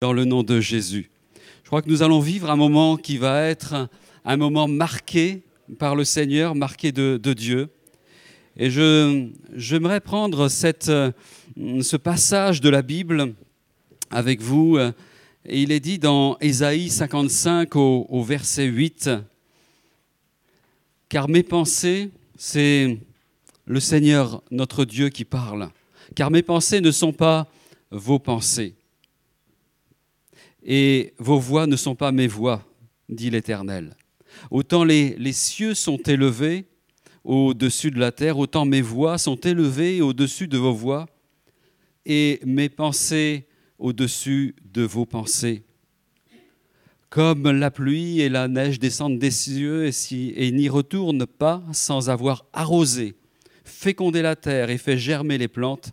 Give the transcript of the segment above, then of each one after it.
dans le nom de Jésus. Je crois que nous allons vivre un moment qui va être un moment marqué par le Seigneur, marqué de, Dieu. Et j'aimerais prendre cette, ce passage de la Bible avec vous. Et il est dit dans Ésaïe 55 au, au verset 8, Car mes pensées, c'est le Seigneur notre Dieu qui parle. Car mes pensées ne sont pas vos pensées et vos voix ne sont pas mes voix, dit l'Éternel. Autant les, cieux sont élevés au-dessus de la terre, autant mes voix sont élevées au-dessus de vos voix, et mes pensées au-dessus de vos pensées. Comme la pluie et la neige descendent des cieux et n'y retournent pas sans avoir arrosé, fécondé la terre et fait germer les plantes,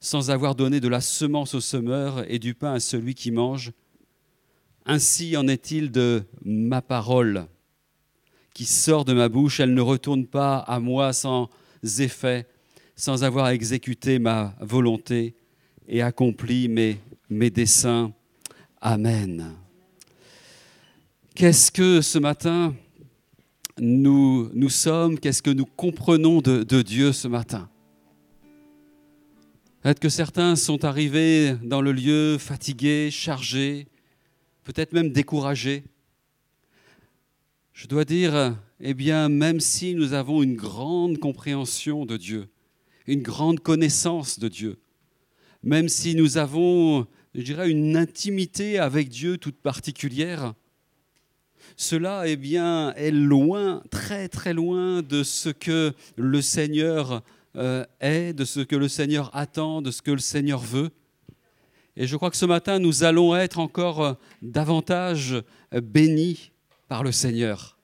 sans avoir donné de la semence au semeur et du pain à celui qui mange, ainsi en est-il de ma parole qui sort de ma bouche, elle ne retourne pas à moi sans effet, sans avoir exécuté ma volonté et accompli mes, desseins. Amen. Qu'est-ce que ce matin nous, nous sommes, qu'est-ce que nous comprenons de, de Dieu ce matin? Peut-être que certains sont arrivés dans le lieu fatigués, chargés, peut-être même découragé. Je dois dire, eh bien, même si nous avons une grande compréhension de Dieu, une grande connaissance de Dieu, même si nous avons, je une intimité avec Dieu toute particulière, cela eh bien, est loin, très très loin de ce que le Seigneur euh, est, de ce que le Seigneur attend, de ce que le Seigneur veut. Et je crois que ce matin, nous allons être encore euh, davantage euh, bénis par le Seigneur,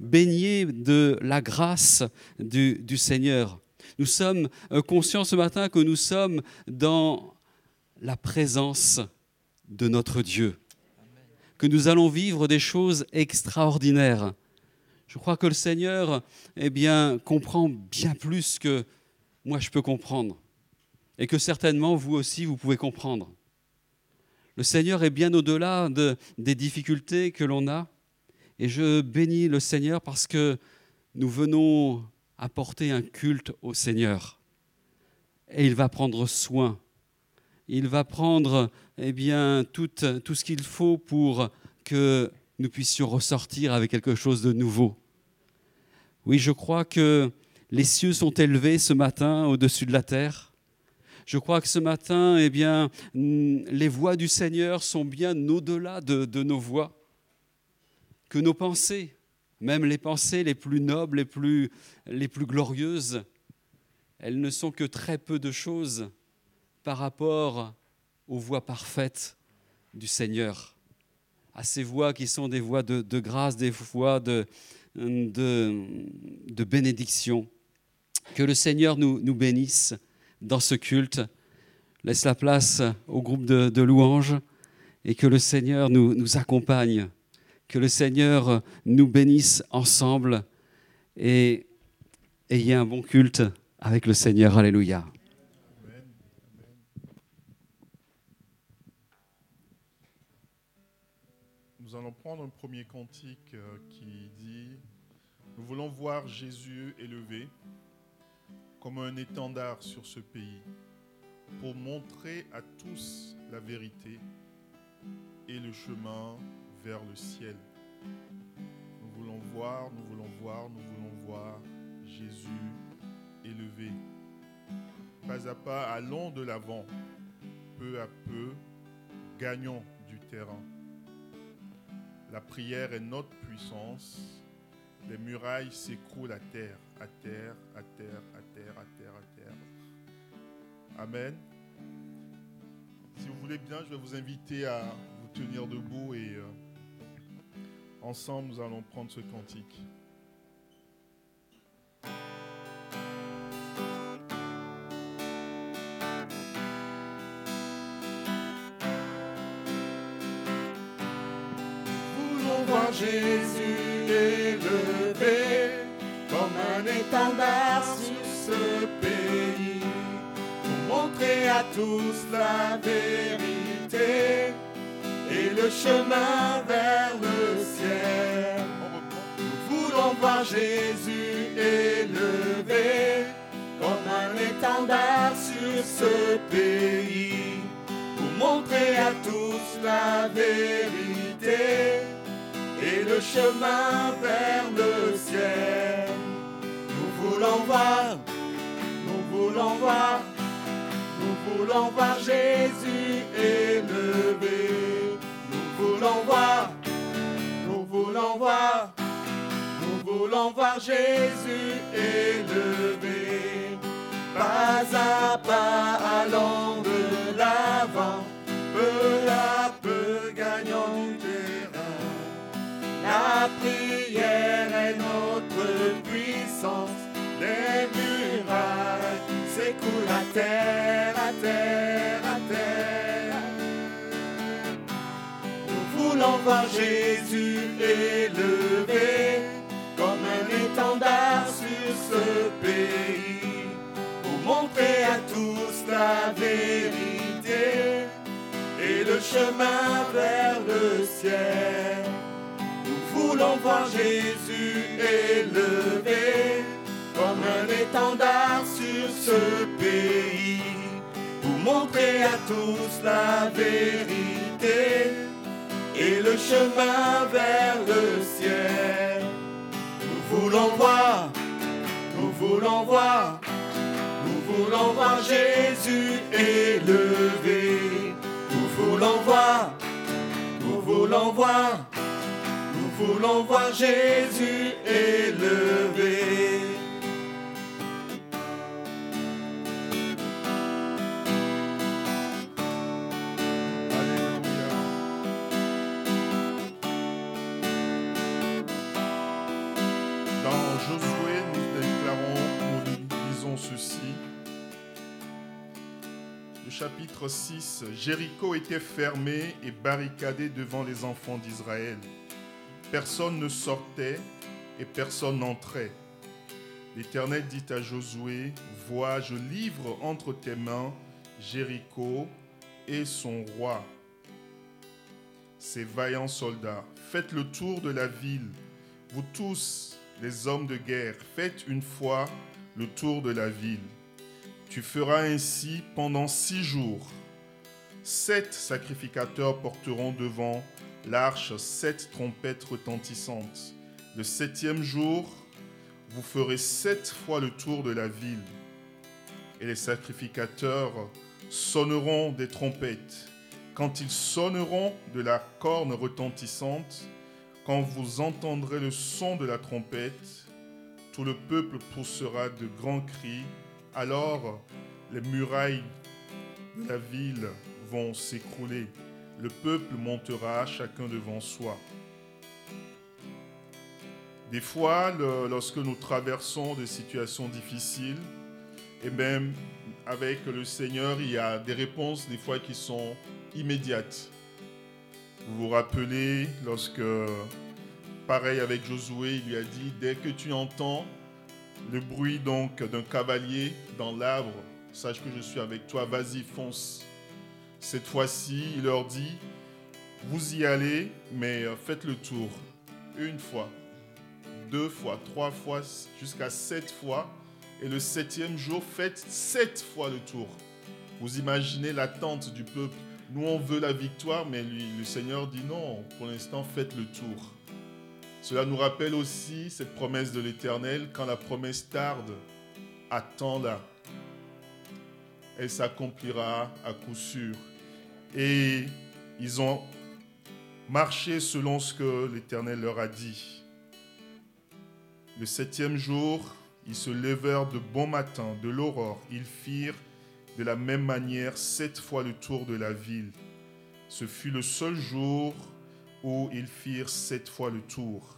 baignés de la grâce du, Seigneur. Nous sommes euh, conscients ce matin que nous sommes dans la présence de notre Dieu, que nous allons vivre des choses extraordinaires. Je crois que le Seigneur eh bien, comprend bien plus que moi je peux comprendre et que certainement vous aussi vous pouvez comprendre. Le Seigneur est bien au-delà de, des difficultés que l'on a. Et je bénis le Seigneur parce que nous venons apporter un culte au Seigneur. Et il va prendre soin. Il va prendre eh bien, tout, tout ce qu'il faut pour que nous puissions ressortir avec quelque chose de nouveau. Oui, je crois que les cieux sont élevés ce matin au-dessus de la terre je crois que ce matin, eh bien, les voix du Seigneur sont bien au-delà de, nos voix, que nos pensées, même les pensées les plus nobles, les plus, glorieuses, elles ne sont que très peu de choses par rapport aux voix parfaites du Seigneur, à ces voix qui sont des voix de, grâce, des voix de, bénédiction. Que le Seigneur nous bénisse dans ce culte. Laisse la place au groupe de, louanges et que le Seigneur nous, nous, accompagne, que le Seigneur nous bénisse ensemble et ayez un bon culte avec le Seigneur. Alléluia. Nous allons prendre un premier cantique euh, qui dit, nous voulons voir Jésus élevé comme un étendard sur ce pays pour montrer à tous la vérité et le chemin vers le ciel. Nous voulons voir, nous voulons voir, nous voulons voir Jésus élevé. Pas à pas, allons de l'avant, peu à peu, gagnons du terrain. La prière est notre puissance. Les murailles s'écroulent à terre à terre, à terre, à à terre, à terre. Amen. Si vous voulez bien, je vais vous inviter à vous tenir debout et euh, ensemble, nous allons prendre ce cantique. Jésus élevé comme un étendard sur ce pays, pour montrer à tous la vérité le chemin vers le ciel. Nous voulons voir Jésus élevé comme un étendard sur ce pays pour montrer à tous la vérité et le chemin vers le ciel. Nous voulons voir, voulons voir, nous voulons voir Jésus élevé. Nous voulons voir, nous voulons voir, nous voulons voir Jésus élevé. Pas à pas allons de l'avant, peu à peu gagnons du terrain. La prière est notre puissance, les murailles s'écoulent à terre, à terre, à terre. Nous voulons voir Jésus élevé comme un étendard sur ce pays pour montrer à tous la vérité et le chemin vers le ciel. Nous voulons voir Jésus élevé un étendard sur ce pays pour montrer à tous la vérité et le chemin vers le ciel. Nous voulons voir, nous voulons voir, nous voulons voir Jésus élevé. Nous voulons voir, nous voulons voir, nous voulons voir Jésus élevé. Ceci. Le chapitre 6, Jéricho était fermé et barricadé devant les enfants d'Israël. Personne ne sortait et personne n'entrait. L'Éternel dit à Josué, Vois, je livre entre tes mains Jéricho et son roi, ses vaillants soldats. Faites le tour de la ville, vous tous, les hommes de guerre, faites une fois le tour de la ville. Tu feras ainsi pendant six jours. Sept sacrificateurs porteront devant l'arche sept trompettes retentissantes. Le septième jour, vous ferez sept fois le tour de la ville. Et les sacrificateurs sonneront des trompettes. Quand ils sonneront de la corne retentissante, quand vous entendrez le son de la trompette, tout le peuple poussera de grands cris. Alors les murailles de la ville vont s'écrouler. Le peuple montera chacun devant soi. Des fois, lorsque nous traversons des situations difficiles, et même avec le Seigneur, il y a des réponses des fois qui sont immédiates. Vous vous rappelez lorsque, pareil avec Josué, il lui a dit, dès que tu entends le bruit donc d'un cavalier dans l'arbre, sache que je suis avec toi, vas-y, fonce. Cette fois-ci, il leur dit, vous y allez, mais euh, faites le tour. Une fois, deux fois, trois fois, jusqu'à sept fois. Et le septième jour, faites sept fois le tour. Vous imaginez l'attente du peuple. Nous, on veut la victoire, mais le Seigneur dit non, pour l'instant, faites le tour. Cela nous rappelle aussi cette promesse de l'Éternel, quand la promesse tarde, attends-la. Elle s'accomplira à coup sûr. Et ils ont marché selon ce que l'Éternel leur a dit. Le septième jour, ils se levèrent de bon matin, de l'aurore. Ils firent de la même manière sept fois le tour de la ville. Ce fut le seul jour où ils firent sept fois le tour.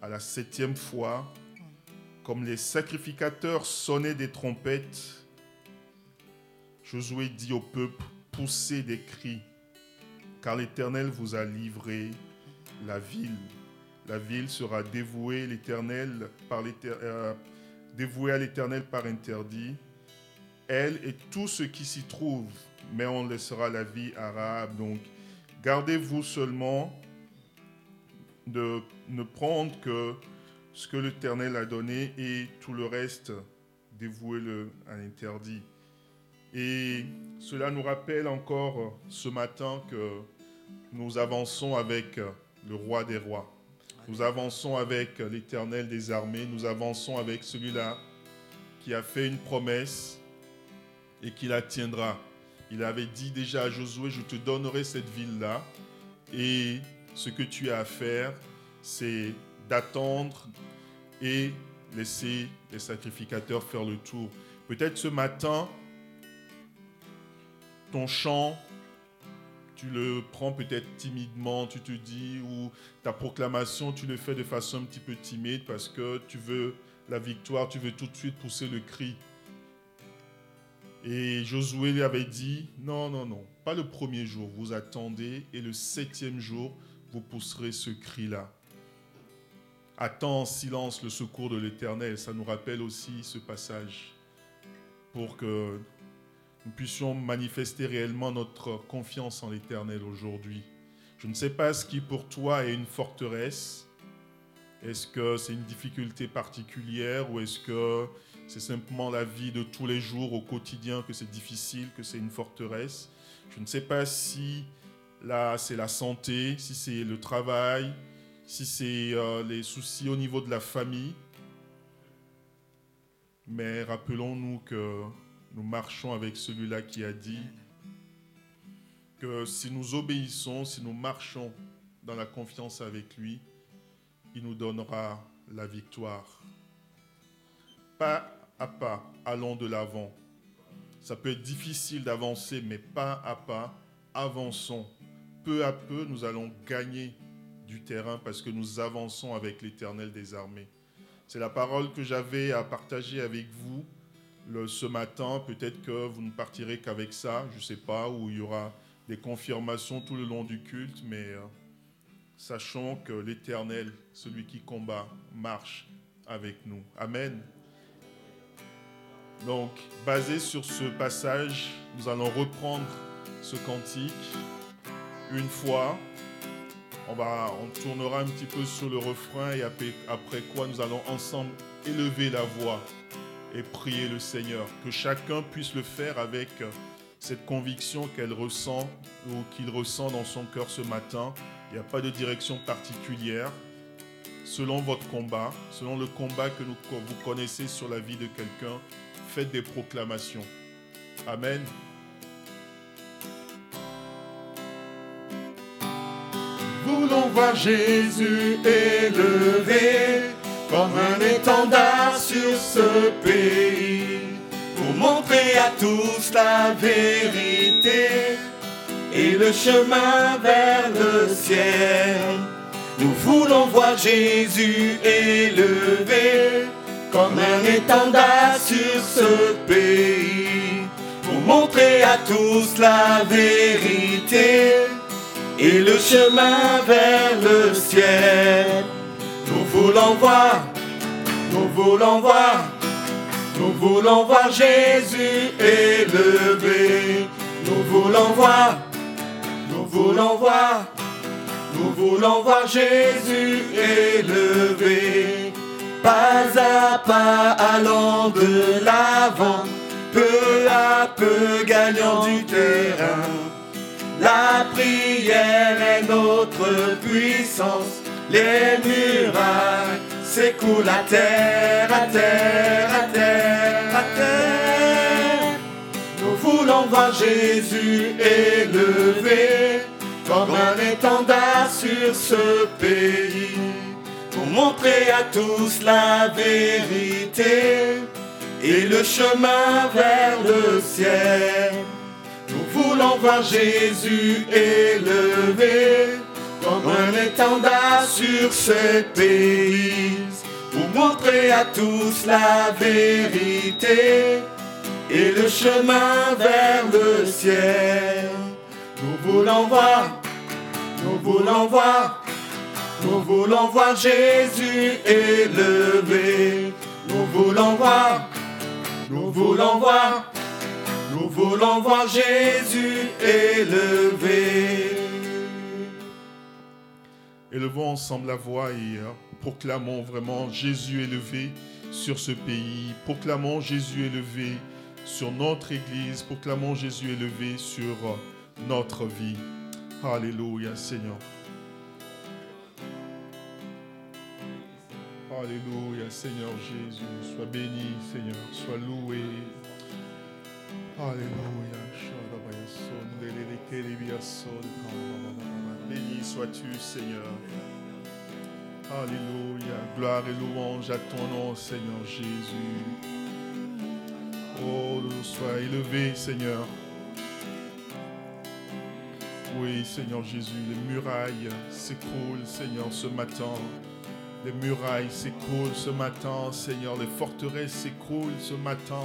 À la septième fois, comme les sacrificateurs sonnaient des trompettes, Josué dit au peuple, poussez des cris, car l'Éternel vous a livré la ville. La ville sera dévouée, l'Éternel euh, dévouée à l'Éternel par interdit. Elle et tout ce qui s'y trouve, mais on laissera la vie arabe. Donc, Gardez-vous seulement de ne prendre que ce que l'Éternel a donné et tout le reste, dévouez-le à l'interdit. Et cela nous rappelle encore ce matin que nous avançons avec le roi des rois. Nous avançons avec l'Éternel des armées. Nous avançons avec celui-là qui a fait une promesse et qui la tiendra. Il avait dit déjà à Josué, je te donnerai cette ville-là. Et ce que tu as à faire, c'est d'attendre et laisser les sacrificateurs faire le tour. Peut-être ce matin, ton chant, tu le prends peut-être timidement, tu te dis, ou ta proclamation, tu le fais de façon un petit peu timide parce que tu veux la victoire, tu veux tout de suite pousser le cri. Et Josué lui avait dit, non, non, non, pas le premier jour, vous attendez, et le septième jour, vous pousserez ce cri-là. Attends en silence le secours de l'Éternel, ça nous rappelle aussi ce passage, pour que nous puissions manifester réellement notre confiance en l'Éternel aujourd'hui. Je ne sais pas ce qui pour toi est une forteresse. Est-ce que c'est une difficulté particulière ou est-ce que c'est simplement la vie de tous les jours au quotidien que c'est difficile, que c'est une forteresse Je ne sais pas si là c'est la santé, si c'est le travail, si c'est euh, les soucis au niveau de la famille. Mais rappelons-nous que nous marchons avec celui-là qui a dit que si nous obéissons, si nous marchons dans la confiance avec lui, il nous donnera la victoire. Pas à pas, allons de l'avant. Ça peut être difficile d'avancer, mais pas à pas, avançons. Peu à peu, nous allons gagner du terrain parce que nous avançons avec l'Éternel des armées. C'est la parole que j'avais à partager avec vous ce matin. Peut-être que vous ne partirez qu'avec ça, je ne sais pas, où il y aura des confirmations tout le long du culte, mais euh, sachons que l'Éternel, celui qui combat, marche avec nous. Amen. Donc, basé sur ce passage, nous allons reprendre ce cantique une fois. On, va, on tournera un petit peu sur le refrain et après, quoi nous allons ensemble élever la voix et prier le Seigneur. Que chacun puisse le faire avec cette conviction qu'elle ressent ou qu'il ressent dans son cœur ce matin. Il n'y a pas de direction particulière. Selon votre combat, selon le combat que vous connaissez sur la vie de quelqu'un, faites des proclamations. Amen. Voulons voir Jésus élevé comme un étendard sur ce pays, pour montrer à tous la vérité et le chemin vers le ciel. Nous voulons voir Jésus élevé comme un étendard sur ce pays, pour montrer à tous la vérité et le chemin vers le ciel. Nous voulons voir, nous voulons voir, nous voulons voir Jésus élevé. Nous voulons voir, nous voulons voir, nous voulons voir Jésus élevé. Pas à pas allant de l'avant, peu à peu gagnant du terrain. La prière est notre puissance les murailles s'écoulent à terre, à terre, à terre, à terre. Nous voulons voir Jésus élevé comme un étendard sur ce pays montrer à tous la vérité et le chemin vers le ciel. Nous voulons voir Jésus élevé comme un étendard sur ce pays, pour montrer à tous la vérité et le chemin vers le ciel. Nous voulons voir, nous voulons voir, nous voulons voir Jésus élevé. Nous voulons voir, nous voulons voir, nous voulons voir Jésus élevé. Élevons ensemble la voix et euh, proclamons vraiment Jésus élevé sur ce pays. Proclamons Jésus élevé sur notre Église. Proclamons Jésus élevé sur euh, notre vie. Alléluia, Seigneur. Alléluia, Seigneur Jésus. Sois béni, Seigneur. Sois loué. Alléluia. Béni sois-tu, Seigneur. Alléluia. Gloire et louange à ton nom, Seigneur Jésus. Oh, sois élevé, Seigneur. Oui, Seigneur Jésus, les murailles s'écroulent, Seigneur, ce matin. Les murailles s'écroulent ce matin, Seigneur. Les forteresses s'écroulent ce matin.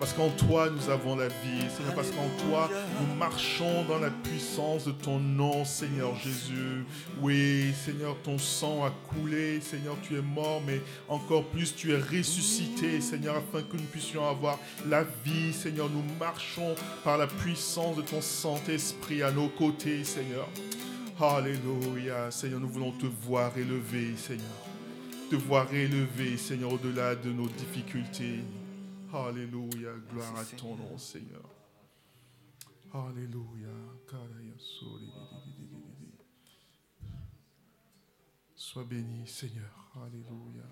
Parce qu'en toi, nous avons la vie. Seigneur, parce qu'en toi, nous marchons dans la puissance de ton nom, Seigneur Jésus. Oui, Seigneur, ton sang a coulé. Seigneur, tu es mort, mais encore plus, tu es ressuscité, Seigneur, afin que nous puissions avoir la vie. Seigneur, nous marchons par la puissance de ton Saint-Esprit à nos côtés, Seigneur. Alléluia. Seigneur, nous voulons te voir élevé, Seigneur. Te voir élevé, Seigneur, au-delà de nos difficultés. Alléluia, gloire à ton nom, Seigneur. Alléluia. Sois béni, Seigneur. Alléluia. Alléluia,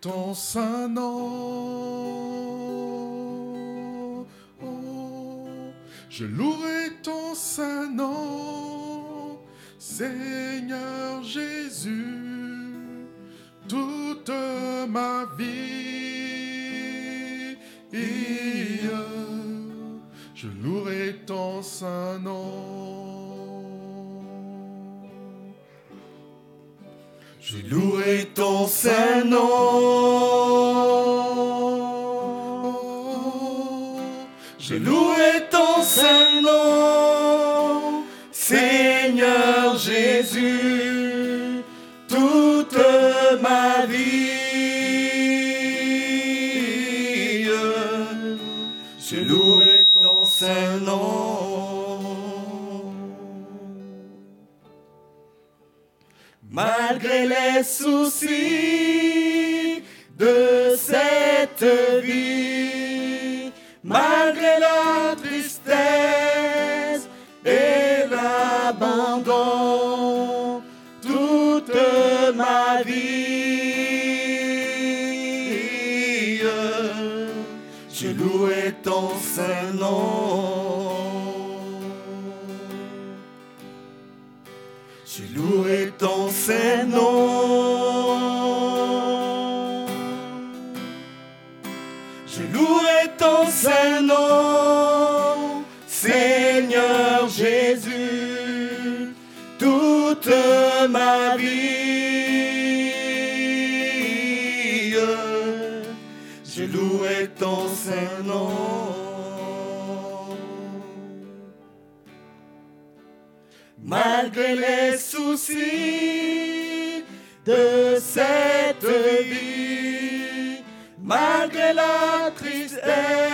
Ton saint nom. Je louerai ton saint nom, Seigneur Jésus, toute ma vie. Je louerai ton saint nom. Je louerai ton saint vie, cette vie, malgré la tristesse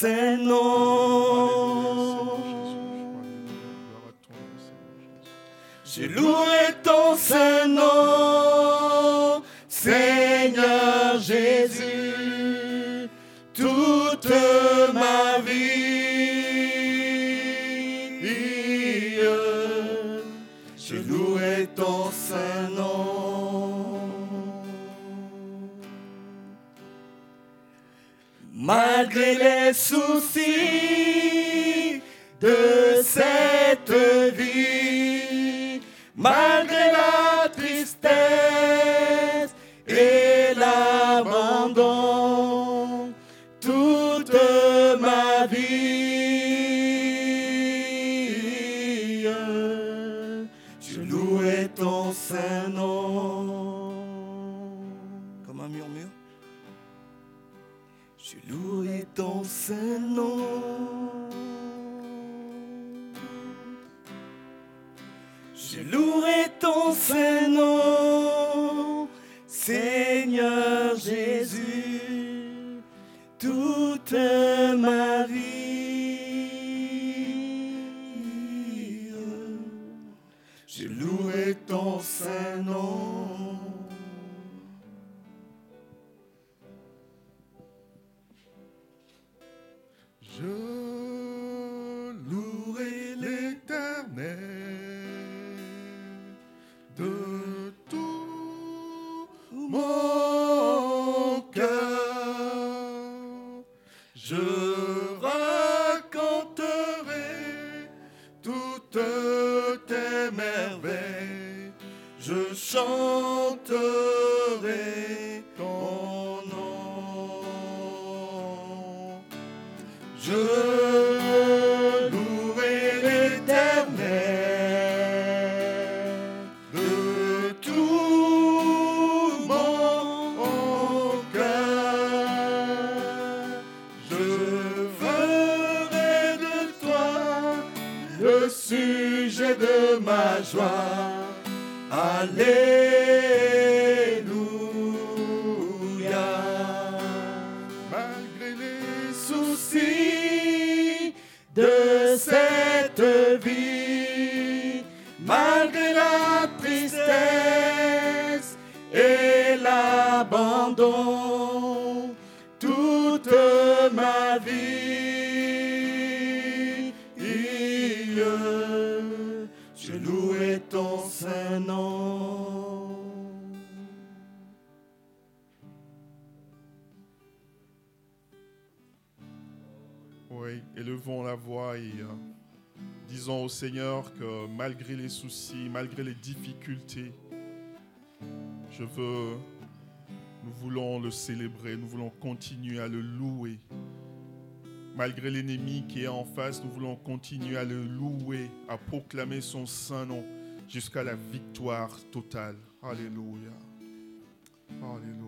ses noms. Je louerai ton saint nom, Seigneur Jésus, toute ma vie. Je louerai ton saint nom. malgré les soucis de cette vie, malgré malgré les soucis, malgré les difficultés. Je veux, nous voulons le célébrer, nous voulons continuer à le louer. Malgré l'ennemi qui est en face, nous voulons continuer à le louer, à proclamer son saint nom jusqu'à la victoire totale. Alléluia. Alléluia.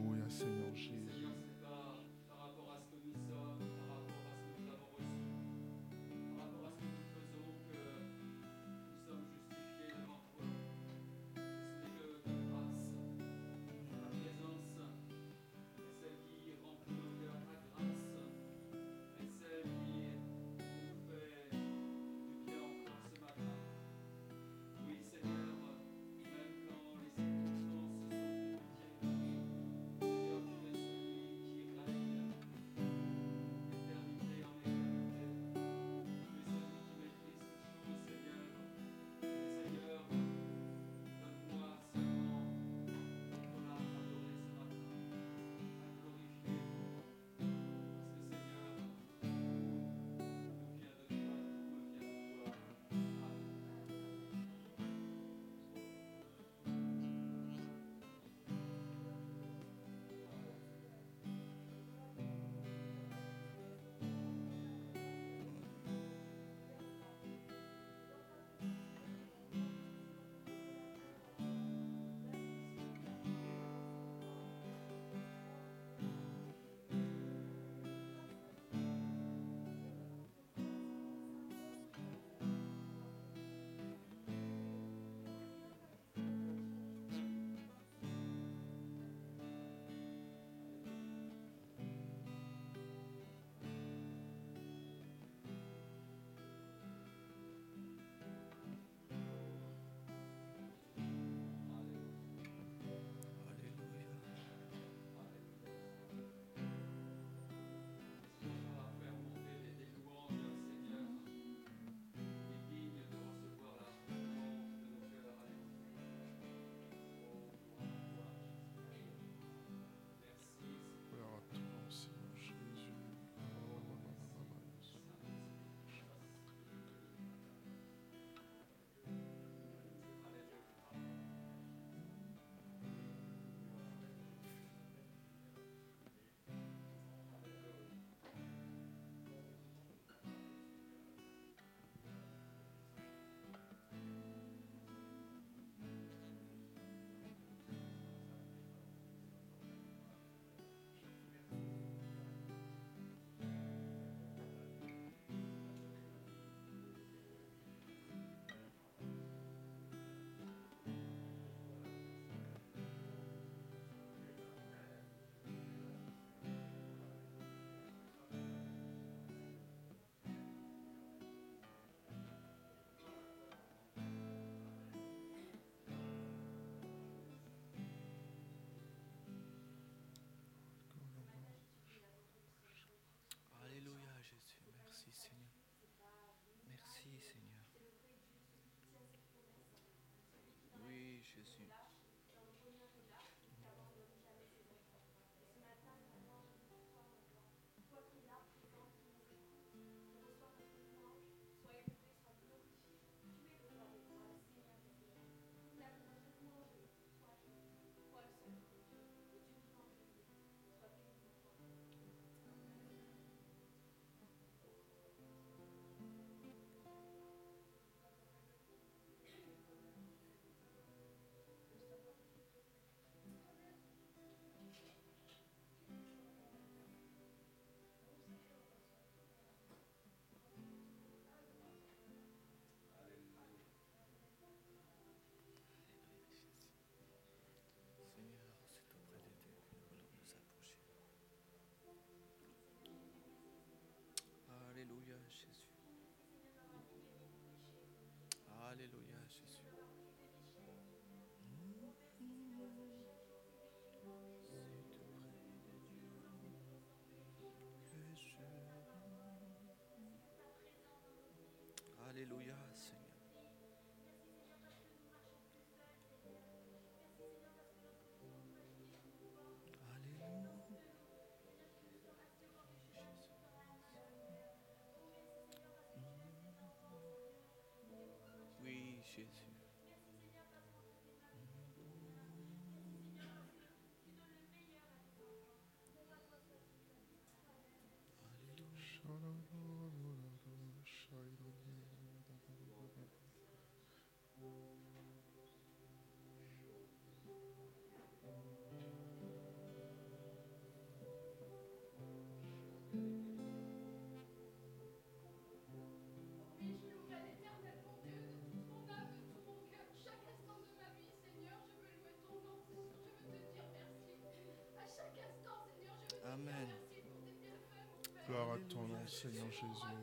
Seigneur Tu es mon roc,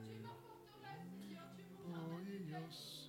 tu es Jésus. ma forteresse,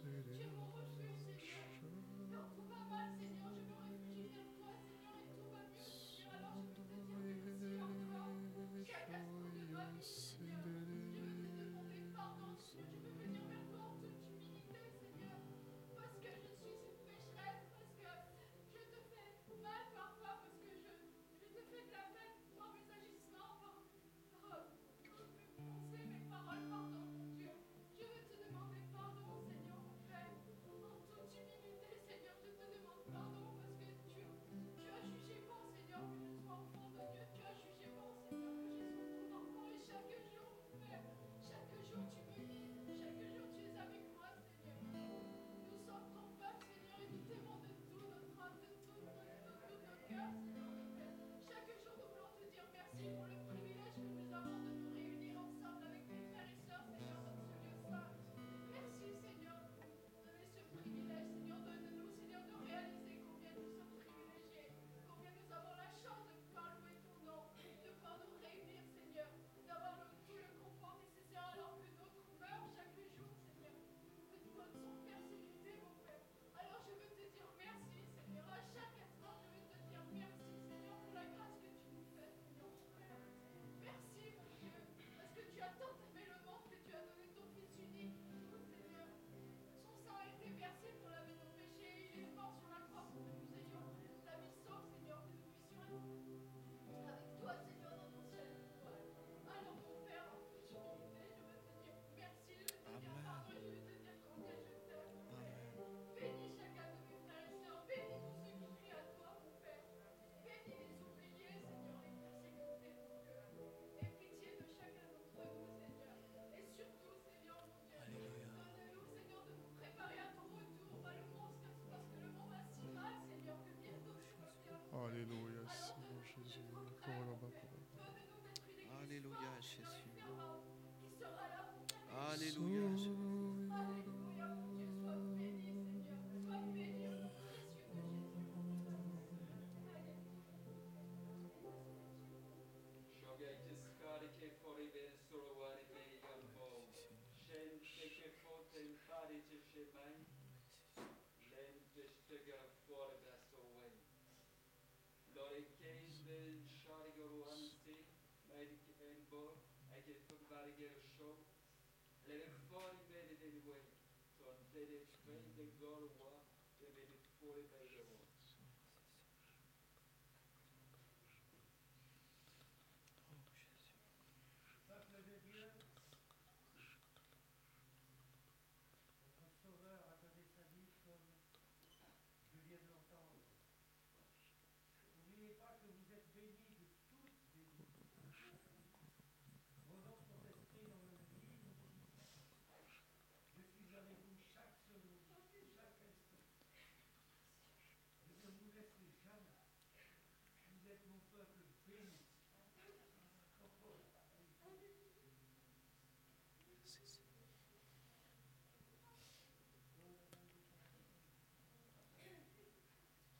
be de de way. Son te de fei de goru wa. Te be de fori be de wa.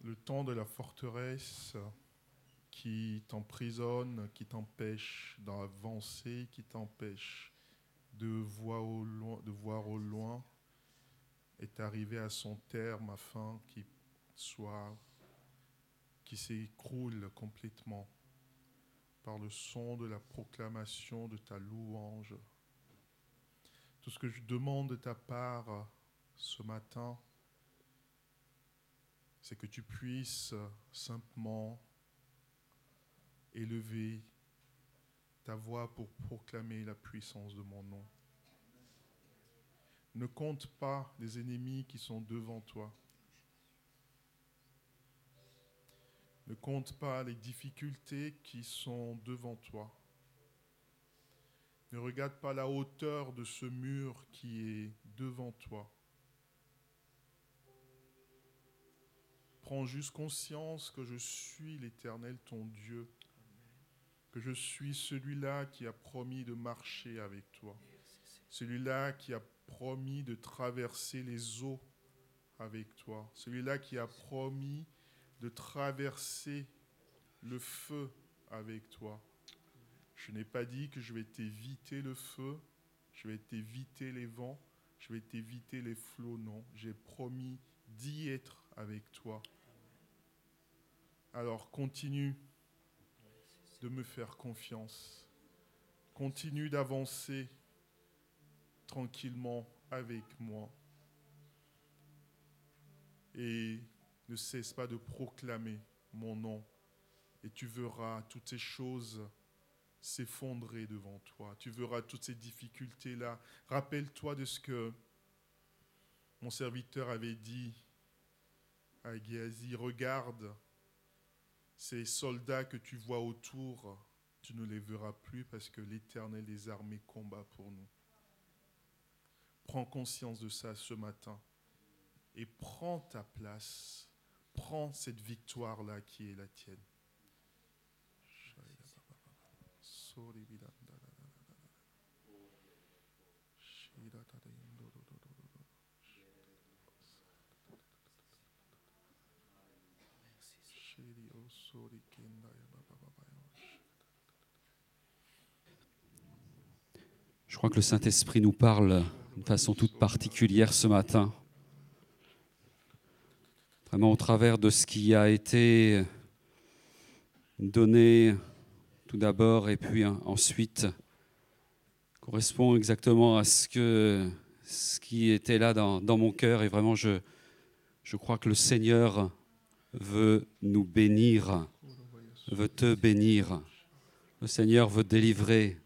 le temps de la forteresse qui t'emprisonne, qui t'empêche d'avancer, qui t'empêche de voir au loin, de voir au loin est arrivé à son terme afin qu'il soit, qui s'écroule complètement par le son de la proclamation de ta louange. Tout ce que je demande de ta part ce matin, c'est que tu puisses simplement élever ta voix pour proclamer la puissance de mon nom. Ne compte pas les ennemis qui sont devant toi. Ne compte pas les difficultés qui sont devant toi. Ne regarde pas la hauteur de ce mur qui est devant toi. Prends juste conscience que je suis l'Éternel, ton Dieu, que je suis celui-là qui a promis de marcher avec toi, celui-là qui a promis de traverser les eaux avec toi, celui-là qui a promis de traverser le feu avec toi. Je n'ai pas dit que je vais t'éviter le feu, je vais t'éviter les vents, je vais t'éviter les flots, non. J'ai promis d'y être avec toi. Alors continue de me faire confiance. Continue d'avancer tranquillement avec moi. Et ne cesse pas de proclamer mon nom. Et tu verras toutes ces choses s'effondrer devant toi. Tu verras toutes ces difficultés-là. Rappelle-toi de ce que mon serviteur avait dit à Géasi. Regarde ces soldats que tu vois autour. Tu ne les verras plus parce que l'Éternel des armées combat pour nous. Prends conscience de ça ce matin et prends ta place. Prends cette victoire-là qui est la tienne. Je crois que le Saint-Esprit nous parle d'une façon toute particulière ce matin. Vraiment au travers de ce qui a été donné tout d'abord et puis ensuite correspond exactement à ce, qui était là dans, mon cœur. Et vraiment, je crois que le Seigneur veut nous bénir, veut te bénir. Le Seigneur veut délivrer,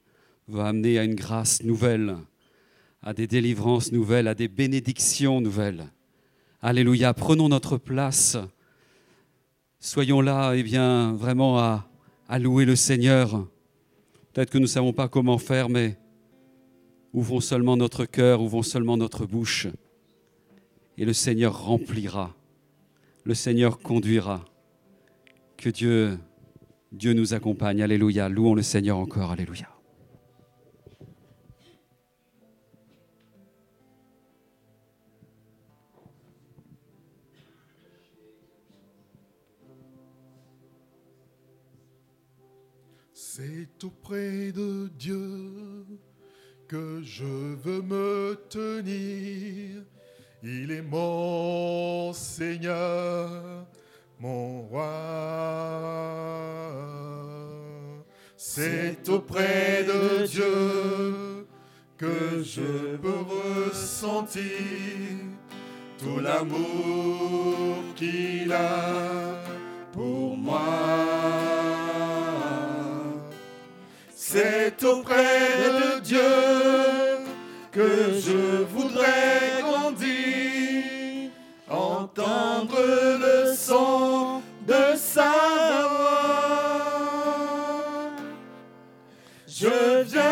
veut amener à une grâce nouvelle, à des délivrances nouvelles, à des bénédictions nouvelles. Alléluia, prenons notre place. Soyons là, eh bien, vraiment à, à louer le Seigneur. Peut-être que nous ne savons pas comment faire, mais ouvrons seulement notre cœur, ouvrons seulement notre bouche, et le Seigneur remplira, le Seigneur conduira. Que Dieu, Dieu nous accompagne. Alléluia. Louons le Seigneur encore. Alléluia. C'est auprès de Dieu que je veux me tenir. Il est mon Seigneur, mon roi. C'est auprès de Dieu que je peux ressentir tout l'amour qu'il a pour moi. C'est auprès de Dieu que je voudrais entendre le son de sa voix. Je viens,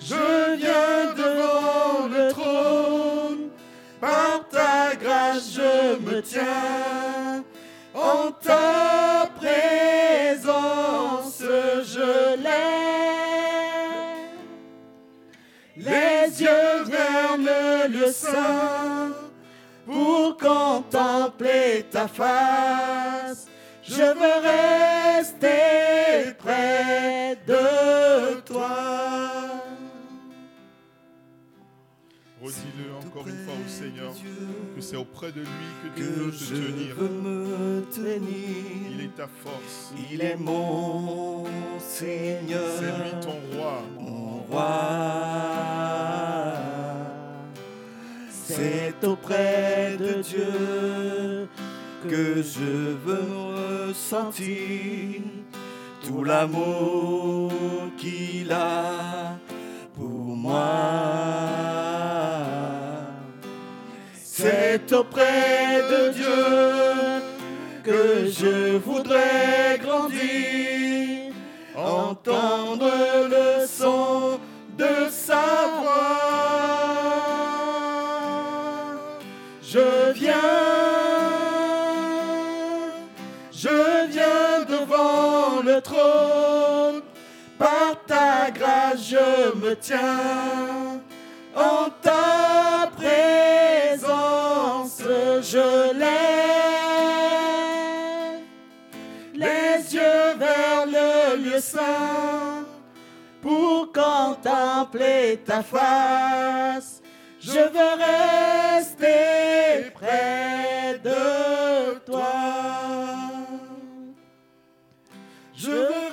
je viens devant le trône, par ta grâce je me tiens lieu saint pour contempler ta face. Je veux rester près de toi. Redis-le encore une fois au Seigneur que c'est auprès de lui que tu veux te tenir. me Il tenir. est ta force. Il est mon Seigneur, C'est lui ton roi. mon roi. C'est auprès de Dieu que je veux ressentir tout l'amour qu'il a pour moi. C'est auprès de Dieu que je voudrais grandir, entendre le je me tiens, en ta présence je lève les yeux vers le lieu saint pour contempler ta face. Je veux rester près de toi. Je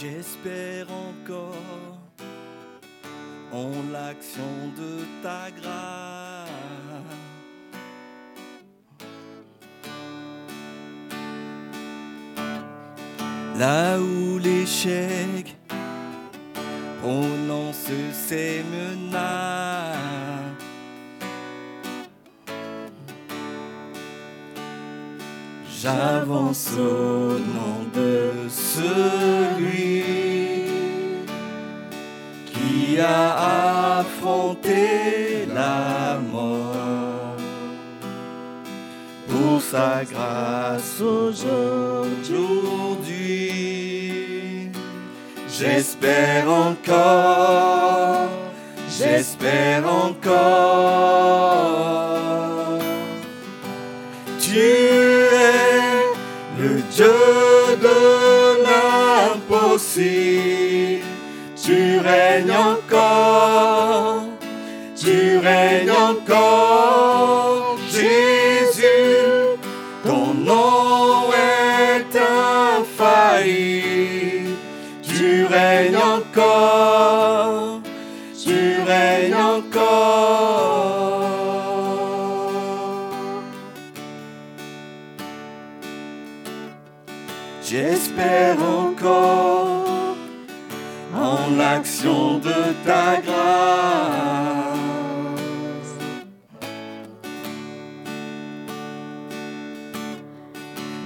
J'espère encore en l'action de ta grâce. Là où l'échec prononce ses menaces. J'avance au nom de celui qui a affronté la mort. Pour sa grâce aujourd'hui, j'espère encore, j'espère encore. Tu es le Dieu règnes ta grâce.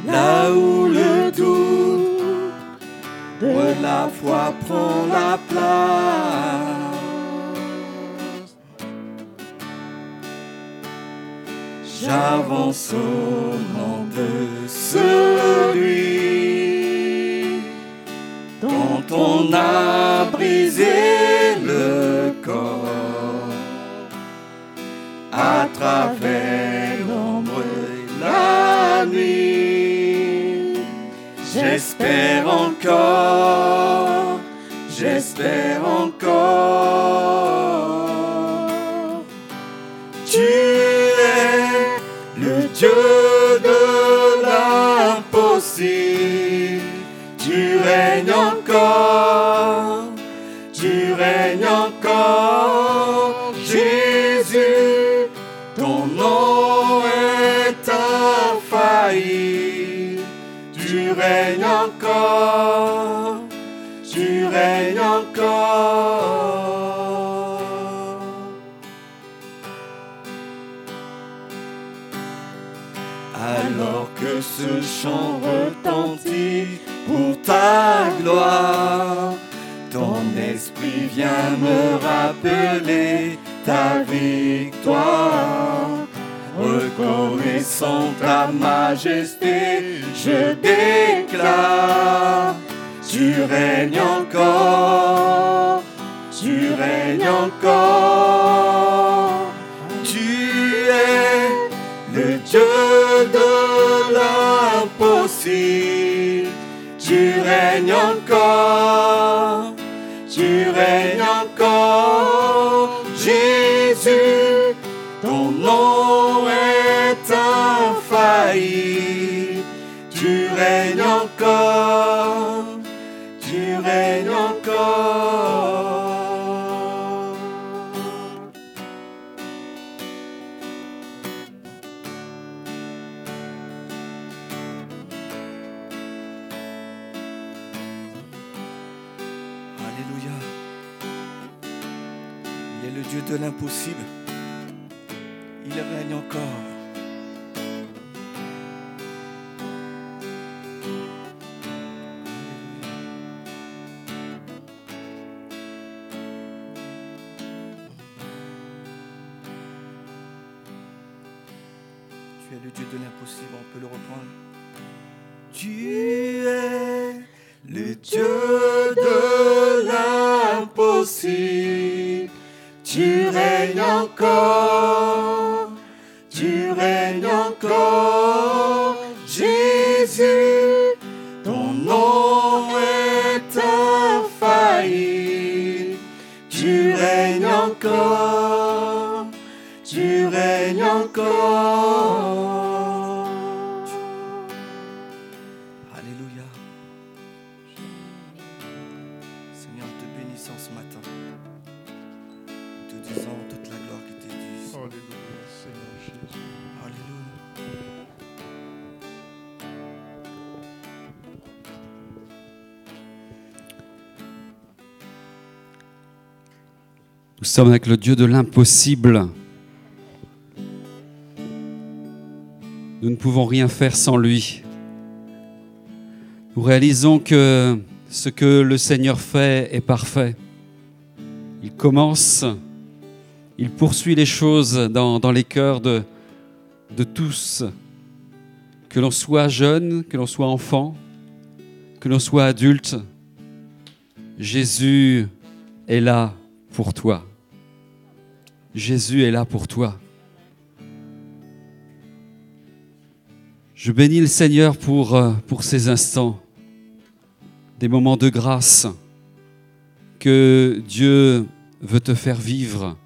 Là où le doute de la foi prend la place. J'avance au nom de celui on a brisé à travers l'ombre et la nuit. J'espère encore, j'espère encore. Victoire. Reconnaissant ta majesté, je déclare, tu règnes encore, tu règnes encore, tu es le Dieu de l'impossible. Tu règnes encore, Dieu règnes sommes avec le Dieu de l'impossible. Nous ne pouvons rien faire sans lui. Nous réalisons que ce que le Seigneur fait est parfait. Il commence, il poursuit les choses dans, dans les cœurs de, de tous, que l'on soit jeune, que l'on soit enfant, que l'on soit adulte. Jésus est là pour toi. Jésus est là pour toi. Je bénis le Seigneur pour, euh, pour ces instants, des moments de grâce que Dieu veut te faire vivre,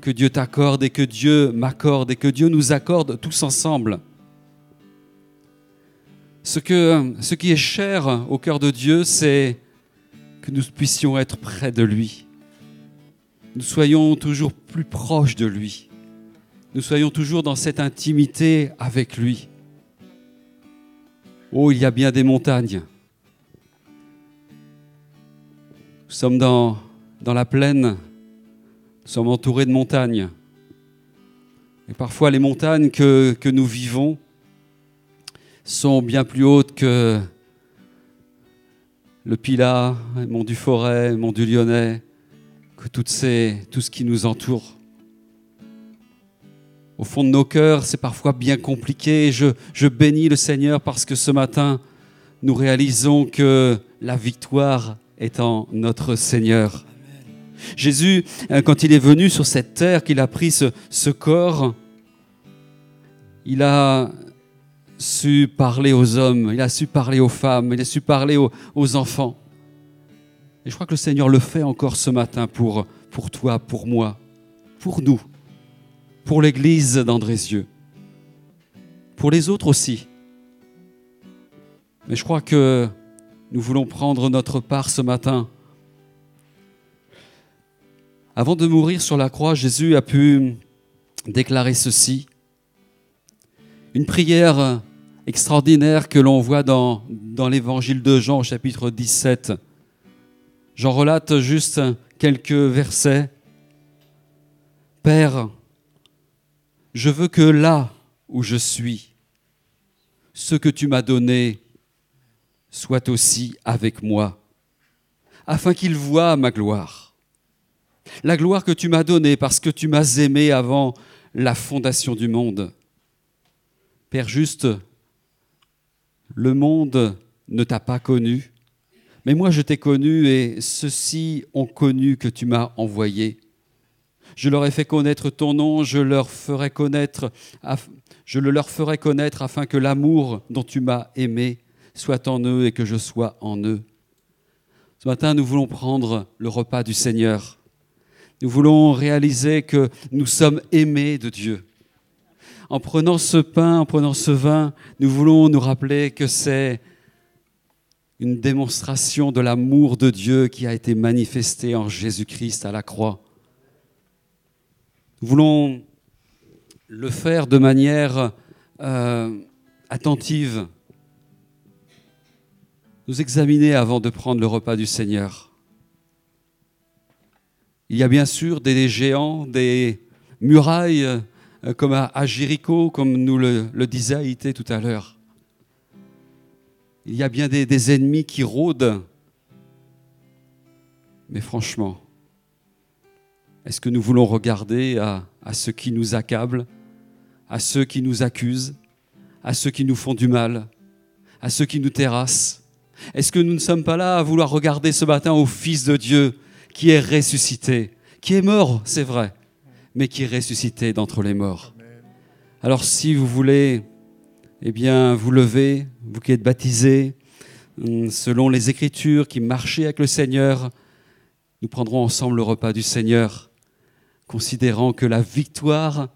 que Dieu t'accorde et que Dieu m'accorde et que Dieu nous accorde tous ensemble. Ce, ce qui est cher au cœur de Dieu, c'est que nous puissions être près de lui nous soyons toujours plus proches de lui. Nous soyons toujours dans cette intimité avec lui. Oh, il y a bien des montagnes. Nous sommes dans, la plaine, nous sommes entourés de montagnes. Et parfois, les montagnes que, que nous vivons sont bien plus hautes que le Pilat, mont du Forêt, mont du Lyonnais, toutes ces, tout ce qui nous entoure. Au fond de nos cœurs, c'est parfois bien compliqué. Je, je bénis le Seigneur parce que ce matin, nous réalisons que la victoire étant notre Seigneur. Jésus, euh, quand il est venu sur cette terre, qu'il a pris ce, ce corps, il a su parler aux hommes, il a su parler aux femmes, il a su parler aux, aux enfants. Et je crois que le Seigneur le fait encore ce matin pour, toi, pour moi, pour nous, pour l'Église d'Andrézieux, pour les autres aussi. Mais je crois que nous voulons prendre notre part ce matin. Avant de mourir sur la croix, Jésus a pu déclarer ceci. Une prière extraordinaire que l'on voit dans, dans l'évangile de Jean, chapitre 17. J'en relate juste quelques versets. Père, je veux que là où je suis, ce que tu m'as donné soit aussi avec moi, afin qu'il voie ma gloire. La gloire que tu m'as donnée parce que tu m'as aimé avant la fondation du monde. Père juste, le monde ne t'a pas connu, mais moi je t'ai connu et ceux-ci ont connu que tu m'as envoyé. Je leur ai fait connaître ton nom, je leur ferai connaître, je le leur ferai connaître afin que l'amour dont tu m'as aimé soit en eux et que je sois en eux. Ce matin, nous voulons prendre le repas du Seigneur. Nous voulons réaliser que nous sommes aimés de Dieu. En prenant ce pain, en prenant ce vin, nous voulons nous rappeler que c'est une démonstration de l'amour de Dieu qui a été manifesté en Jésus-Christ à la croix. Nous voulons le faire de manière euh, attentive, nous examiner avant de prendre le repas du Seigneur. Il y a bien sûr des géants, des murailles, euh, comme à Jéricho, comme nous le, disait Haïté tout à l'heure. Il y a bien des, des ennemis qui rôdent. Mais franchement, est-ce que nous voulons regarder à, à ceux qui nous accablent, à ceux qui nous accusent, à ceux qui nous font du mal, à ceux qui nous terrassent? Est-ce que nous ne sommes pas là à vouloir regarder ce matin au Fils de Dieu qui est ressuscité, qui est mort, c'est vrai, mais qui est ressuscité d'entre les morts? Alors si vous voulez, eh bien, vous levez, vous qui êtes baptisés, hum, selon les Écritures, qui marchez avec le Seigneur, nous prendrons ensemble le repas du Seigneur, considérant que la victoire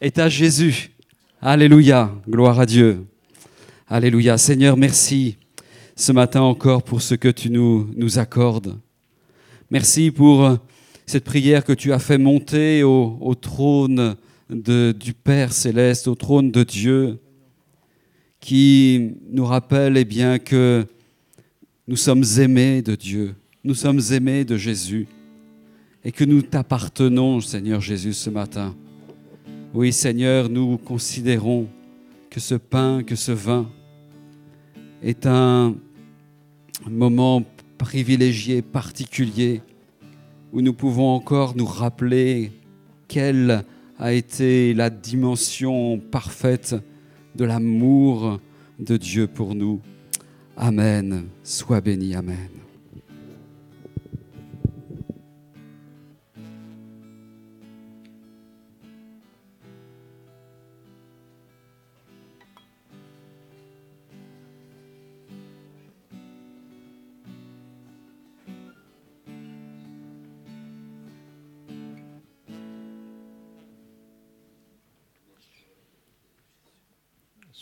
est à Jésus. Alléluia, gloire à Dieu. Alléluia. Seigneur, merci ce matin encore pour ce que tu nous, nous accordes. Merci pour cette prière que tu as fait monter au, trône du Père céleste, au trône de Dieu, qui nous rappelle eh bien, que nous sommes aimés de Dieu, nous sommes aimés de Jésus et que nous t'appartenons, Seigneur Jésus, ce matin. Oui, Seigneur, nous considérons que ce pain, que ce vin est un moment privilégié, particulier, où nous pouvons encore nous rappeler quelle a été la dimension parfaite de l'amour de Dieu pour nous. Amen. Sois béni. Amen.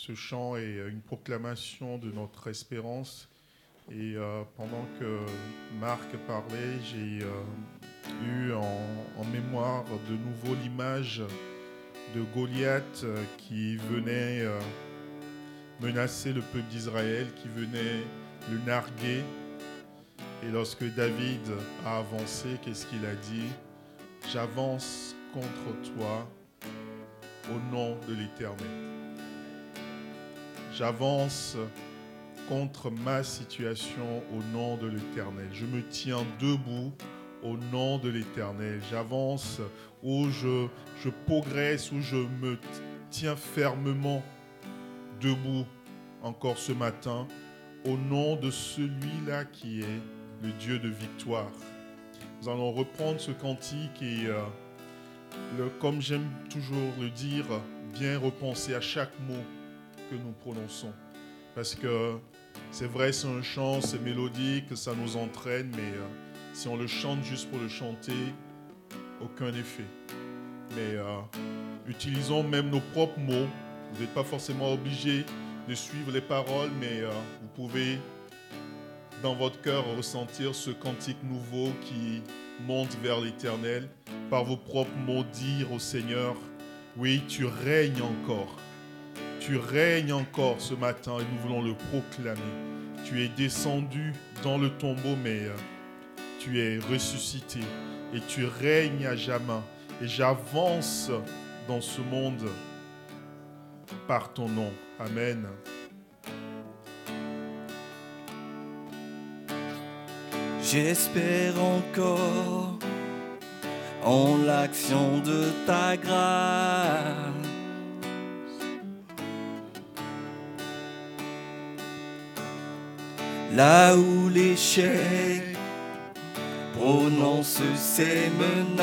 Ce chant est une proclamation de notre espérance. Et euh, pendant que Marc parlait, j'ai euh, eu en, mémoire de nouveau l'image de Goliath euh, qui venait menacer le peuple d'Israël, qui venait le narguer. Et lorsque David a avancé, qu'est-ce qu'il a dit? J'avance contre toi au nom de l'Éternel. J'avance contre ma situation au nom de l'Éternel. Je me tiens debout au nom de l'Éternel. J'avance où je, je progresse, où je me tiens fermement debout encore ce matin au nom de celui-là qui est le Dieu de victoire. Nous allons reprendre ce cantique et, euh, comme j'aime toujours le dire, bien repenser à chaque mot nous prononçons. Parce que c'est vrai, c'est un chant, c'est mélodique, ça nous entraîne, mais euh, si on le chante juste pour le chanter, aucun effet. Mais euh, utilisons même nos propres mots. Vous n'êtes pas forcément obligé de suivre les paroles, mais euh, vous pouvez dans votre cœur ressentir ce cantique nouveau qui monte vers l'éternel. Par vos propres mots, dire au Seigneur, oui, tu règnes encore. Tu règnes encore ce matin et nous voulons le proclamer. Tu es descendu dans le tombeau, mais euh, tu es ressuscité et tu règnes à jamais. Et j'avance dans ce monde par ton nom. Amen. J'espère encore en l'action de ta grâce. Là où l'échec prononce ses menaces,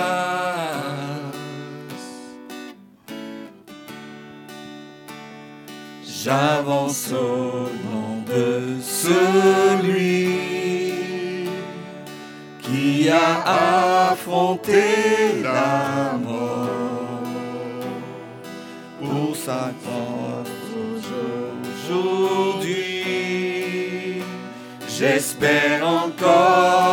j'avance au nom de celui qui a affronté la mort pour sa cause aujourd'hui. J'espère encore,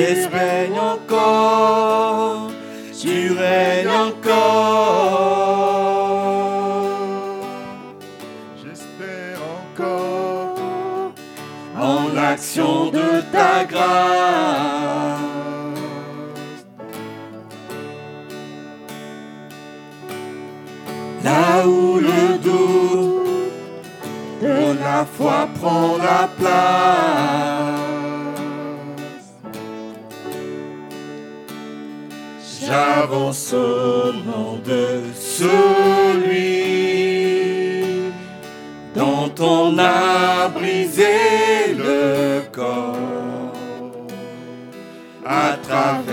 J'espère encore, tu règnes encore. J'espère encore. en l'action de ta grâce. Là où le doute de la foi prend la place, j'avance au nom de celui dont on a brisé le corps à travers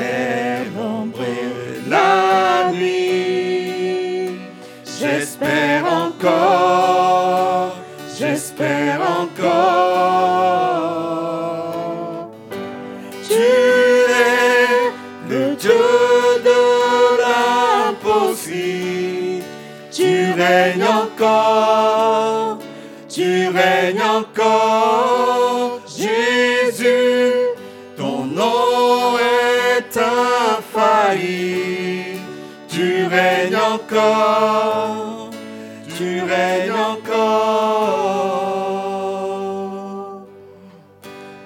tu règnes encore.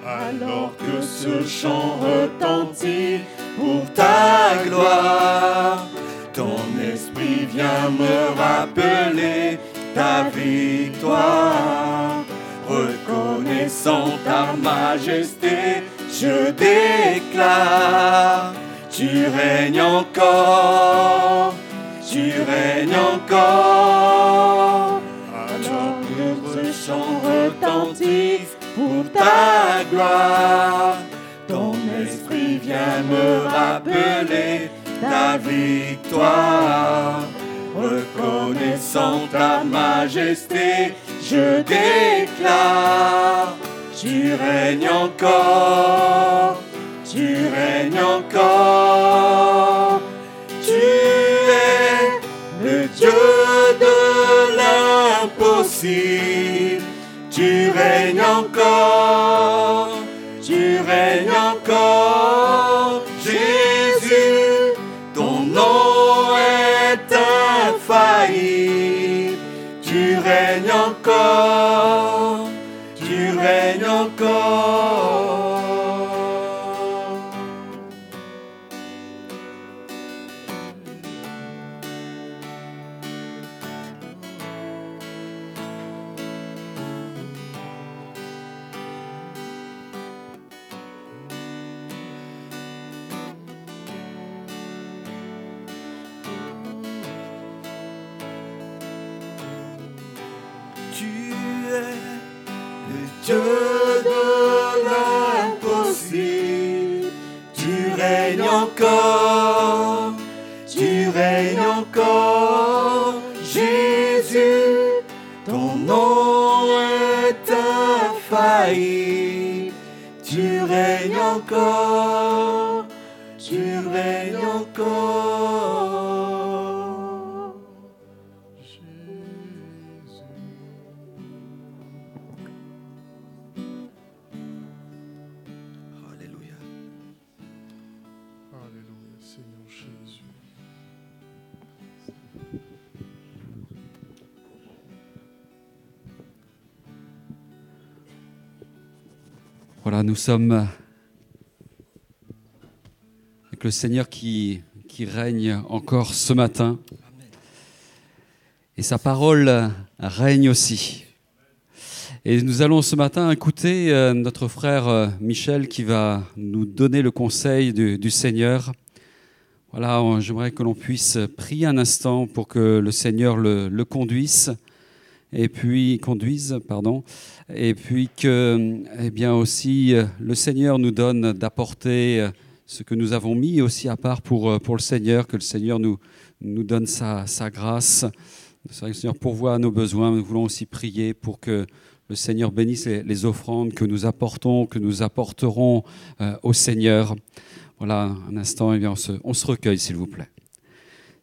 Alors que ce chant retentit pour ta gloire, ton esprit vient me rappeler ta victoire. Reconnaissant ta majesté, je déclare, tu règnes encore, tu règnes encore. Alors ce chant retentisse pour ta gloire, ton esprit vient me rappeler ta victoire. Reconnaissant ta majesté, je déclare, tu règnes encore, tu règnes encore, l'impossible, règnes nous sommes avec le Seigneur qui, règne encore ce matin. Et sa parole règne aussi. Et nous allons ce matin écouter euh, notre frère euh, Michel qui va nous donner le conseil du, Seigneur. Voilà, j'aimerais que l'on puisse prier un instant pour que le Seigneur le conduise et puis conduise, pardon, et puis que, eh bien aussi, euh, le Seigneur nous donne d'apporter euh, ce que nous avons mis aussi à part pour, euh, pour le Seigneur, que le Seigneur nous, nous donne sa, sa grâce. Que le Seigneur pourvoit à nos besoins. Nous voulons aussi prier pour que le Seigneur bénisse les, offrandes que nous apportons, que nous apporterons au Seigneur. Voilà, un instant, eh bien, on, se, on se recueille, s'il vous plaît.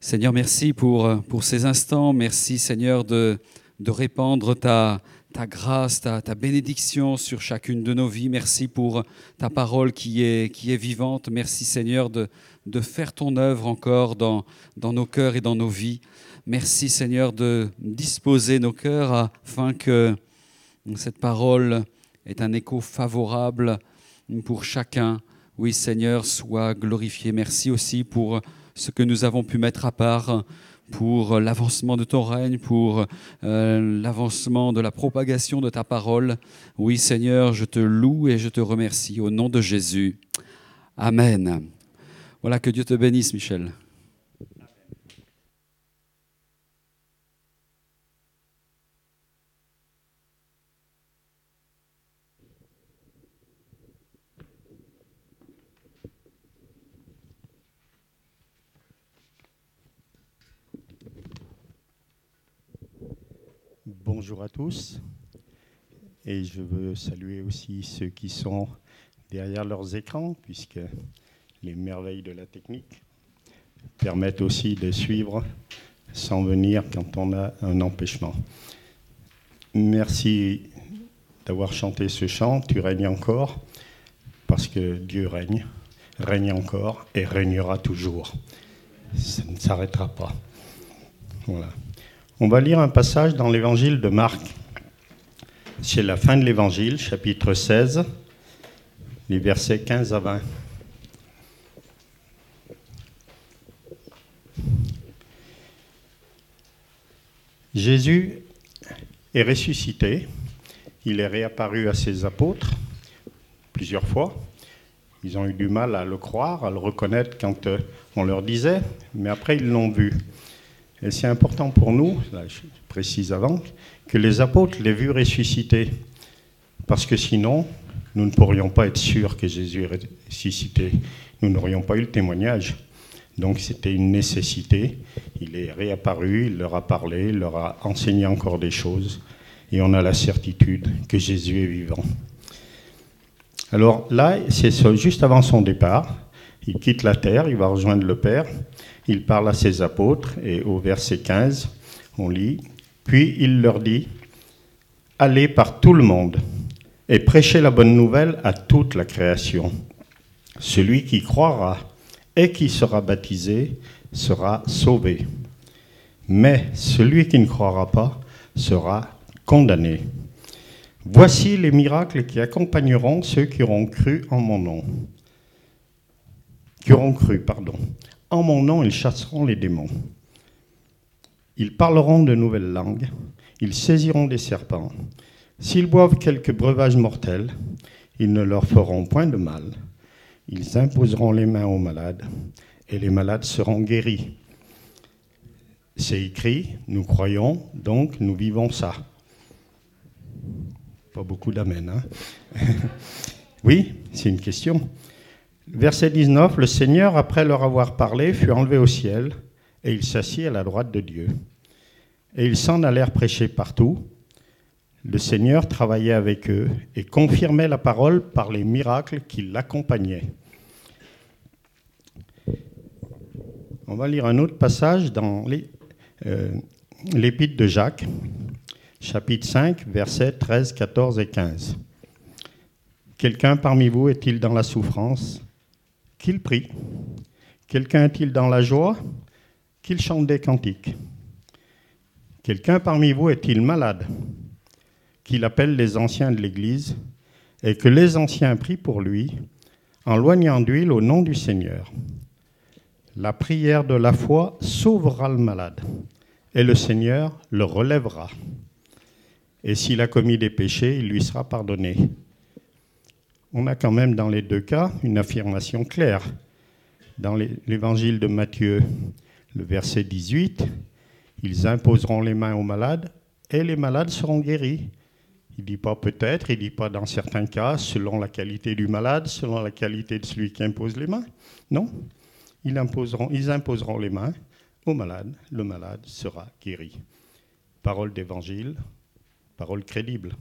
Seigneur, merci pour, pour ces instants. Merci, Seigneur, de, de répandre ta, ta grâce, ta, ta bénédiction sur chacune de nos vies. Merci pour ta parole qui est, qui est vivante. Merci Seigneur de, de faire ton œuvre encore dans, dans nos cœurs et dans nos vies. Merci Seigneur de disposer nos cœurs afin que cette parole ait un écho favorable pour chacun. Oui Seigneur, sois glorifié. Merci aussi pour ce que nous avons pu mettre à part pour l'avancement de ton règne, pour euh, l'avancement de la propagation de ta parole. Oui, Seigneur, je te loue et je te remercie au nom de Jésus. Amen. Voilà, que Dieu te bénisse, Michel. Bonjour à tous. Et je veux saluer aussi ceux qui sont derrière leurs écrans, puisque les merveilles de la technique permettent aussi de suivre sans venir quand on a un empêchement. Merci d'avoir chanté ce chant, Tu règnes encore, parce que Dieu règne, règne encore et régnera toujours. Ça ne s'arrêtera pas. Voilà. On va lire un passage dans l'évangile de Marc. C'est la fin de l'évangile, chapitre 16, les versets 15 à 20. Jésus est ressuscité. Il est réapparu à ses apôtres plusieurs fois. Ils ont eu du mal à le croire, à le reconnaître quand euh, on leur disait, mais après ils l'ont vu. Et c'est important pour nous, là, je précise avant, que les apôtres l'aient vu ressusciter. Parce que sinon, nous ne pourrions pas être sûrs que Jésus est ressuscité. Nous n'aurions pas eu le témoignage. Donc c'était une nécessité. Il est réapparu, il leur a parlé, il leur a enseigné encore des choses. Et on a la certitude que Jésus est vivant. Alors là, c'est juste avant son départ. Il quitte la terre, il va rejoindre le Père. Il parle à ses apôtres et au verset 15, on lit, Puis il leur dit, Allez par tout le monde et prêchez la bonne nouvelle à toute la création. Celui qui croira et qui sera baptisé sera sauvé. Mais celui qui ne croira pas sera condamné. Voici les miracles qui accompagneront ceux qui auront cru en mon nom. Qui auront cru, pardon. En mon nom, ils chasseront les démons. Ils parleront de nouvelles langues. Ils saisiront des serpents. S'ils boivent quelques breuvages mortels, ils ne leur feront point de mal. Ils imposeront les mains aux malades, et les malades seront guéris. C'est écrit, nous croyons, donc nous vivons ça. pas beaucoup d'amen. Hein. oui, c'est une question. Verset 19, le Seigneur, après leur avoir parlé, fut enlevé au ciel, et il s'assit à la droite de Dieu. Et ils s'en allèrent prêcher partout. Le Seigneur travaillait avec eux et confirmait la parole par les miracles qui l'accompagnaient. On va lire un autre passage dans euh, l'épître de Jacques, chapitre 5, versets 13, 14 et 15. Quelqu'un parmi vous est-il dans la souffrance? Qu'il prie. Quelqu'un est-il dans la joie? Qu'il chante des cantiques. Quelqu'un parmi vous est-il malade? Qu'il appelle les anciens de l'Église et que les anciens prient pour lui en loignant d'huile au nom du Seigneur. La prière de la foi sauvera le malade et le Seigneur le relèvera. Et s'il a commis des péchés, il lui sera pardonné. On a quand même dans les deux cas une affirmation claire. Dans l'évangile de Matthieu, le verset 18, ils imposeront les mains aux malades et les malades seront guéris. Il ne dit pas peut-être, il ne dit pas dans certains cas, selon la qualité du malade, selon la qualité de celui qui impose les mains. Non, ils imposeront, ils imposeront les mains au malade, le malade sera guéri. Parole d'évangile, parole crédible.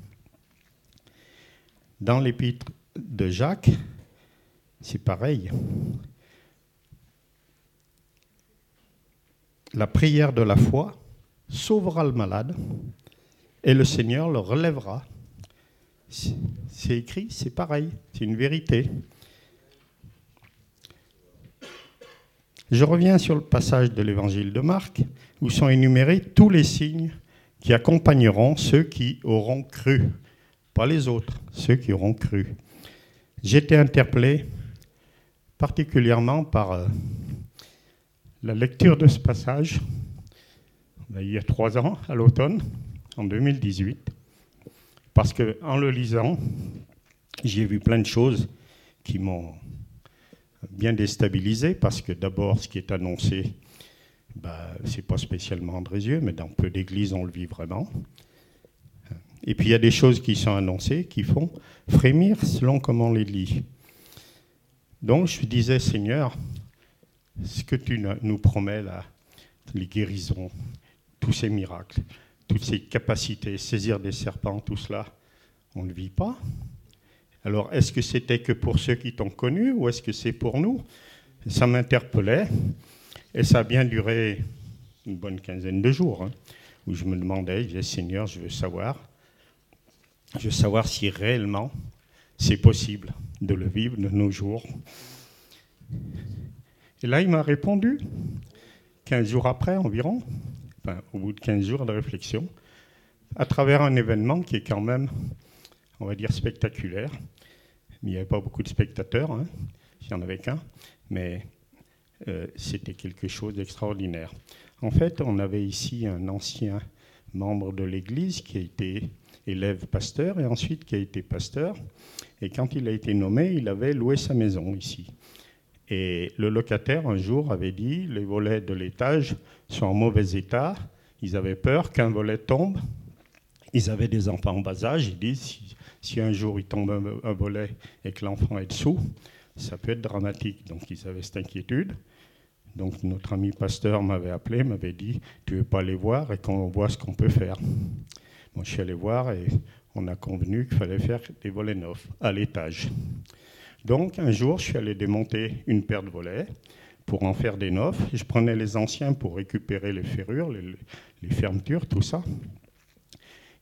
Dans l'épître de Jacques, c'est pareil. La prière de la foi sauvera le malade et le Seigneur le relèvera. C'est écrit, c'est pareil, c'est une vérité. Je reviens sur le passage de l'évangile de Marc où sont énumérés tous les signes qui accompagneront ceux qui auront cru, pas les autres, ceux qui auront cru. J'étais interpellé particulièrement par euh, la lecture de ce passage ben, il y a trois ans, à l'automne, en 2018, parce qu'en le lisant, j'ai vu plein de choses qui m'ont bien déstabilisé parce que d'abord, ce qui est annoncé, ce n'est pas spécialement Andrézieux, mais dans peu d'églises, on le vit vraiment. Et puis il y a des choses qui sont annoncées qui font frémir selon comment on les lit. Donc je disais, Seigneur, ce que tu nous promets là, les guérisons, tous ces miracles, toutes ces capacités, saisir des serpents, tout cela, on ne le vit pas. Alors, est-ce que c'était que pour ceux qui t'ont connu ou est-ce que c'est pour nous? Ça m'interpellait et ça a bien duré une bonne quinzaine de jours hein, où je me demandais, je disais, Seigneur, je veux savoir, je veux savoir si réellement c'est possible de le vivre de nos jours. Et là, il m'a répondu, 15 jours après environ, au bout de 15 jours de réflexion, à travers un événement qui est quand même on va dire, spectaculaire. Il n'y avait pas beaucoup de spectateurs, hein. il n'y en avait qu'un, mais euh, c'était quelque chose d'extraordinaire. En fait, on avait ici un ancien membre de l'Église qui a été élève pasteur et ensuite qui a été pasteur. Et quand il a été nommé, il avait loué sa maison ici. Et le locataire, un jour, avait dit, les volets de l'étage sont en mauvais état, ils avaient peur qu'un volet tombe. Ils avaient des enfants en bas âge, ils disent, si un jour il tombe un, volet et que l'enfant est dessous, ça peut être dramatique. Donc ils avaient cette inquiétude. Donc notre ami pasteur m'avait appelé, m'avait dit, tu veux pas aller voir et qu'on voit ce qu'on peut faire. Je suis allé voir et on a convenu qu'il fallait faire des volets neufs à l'étage. Donc un jour je suis allé démonter une paire de volets pour en faire des neufs. Je prenais les anciens pour récupérer les ferrures, les fermetures, tout ça.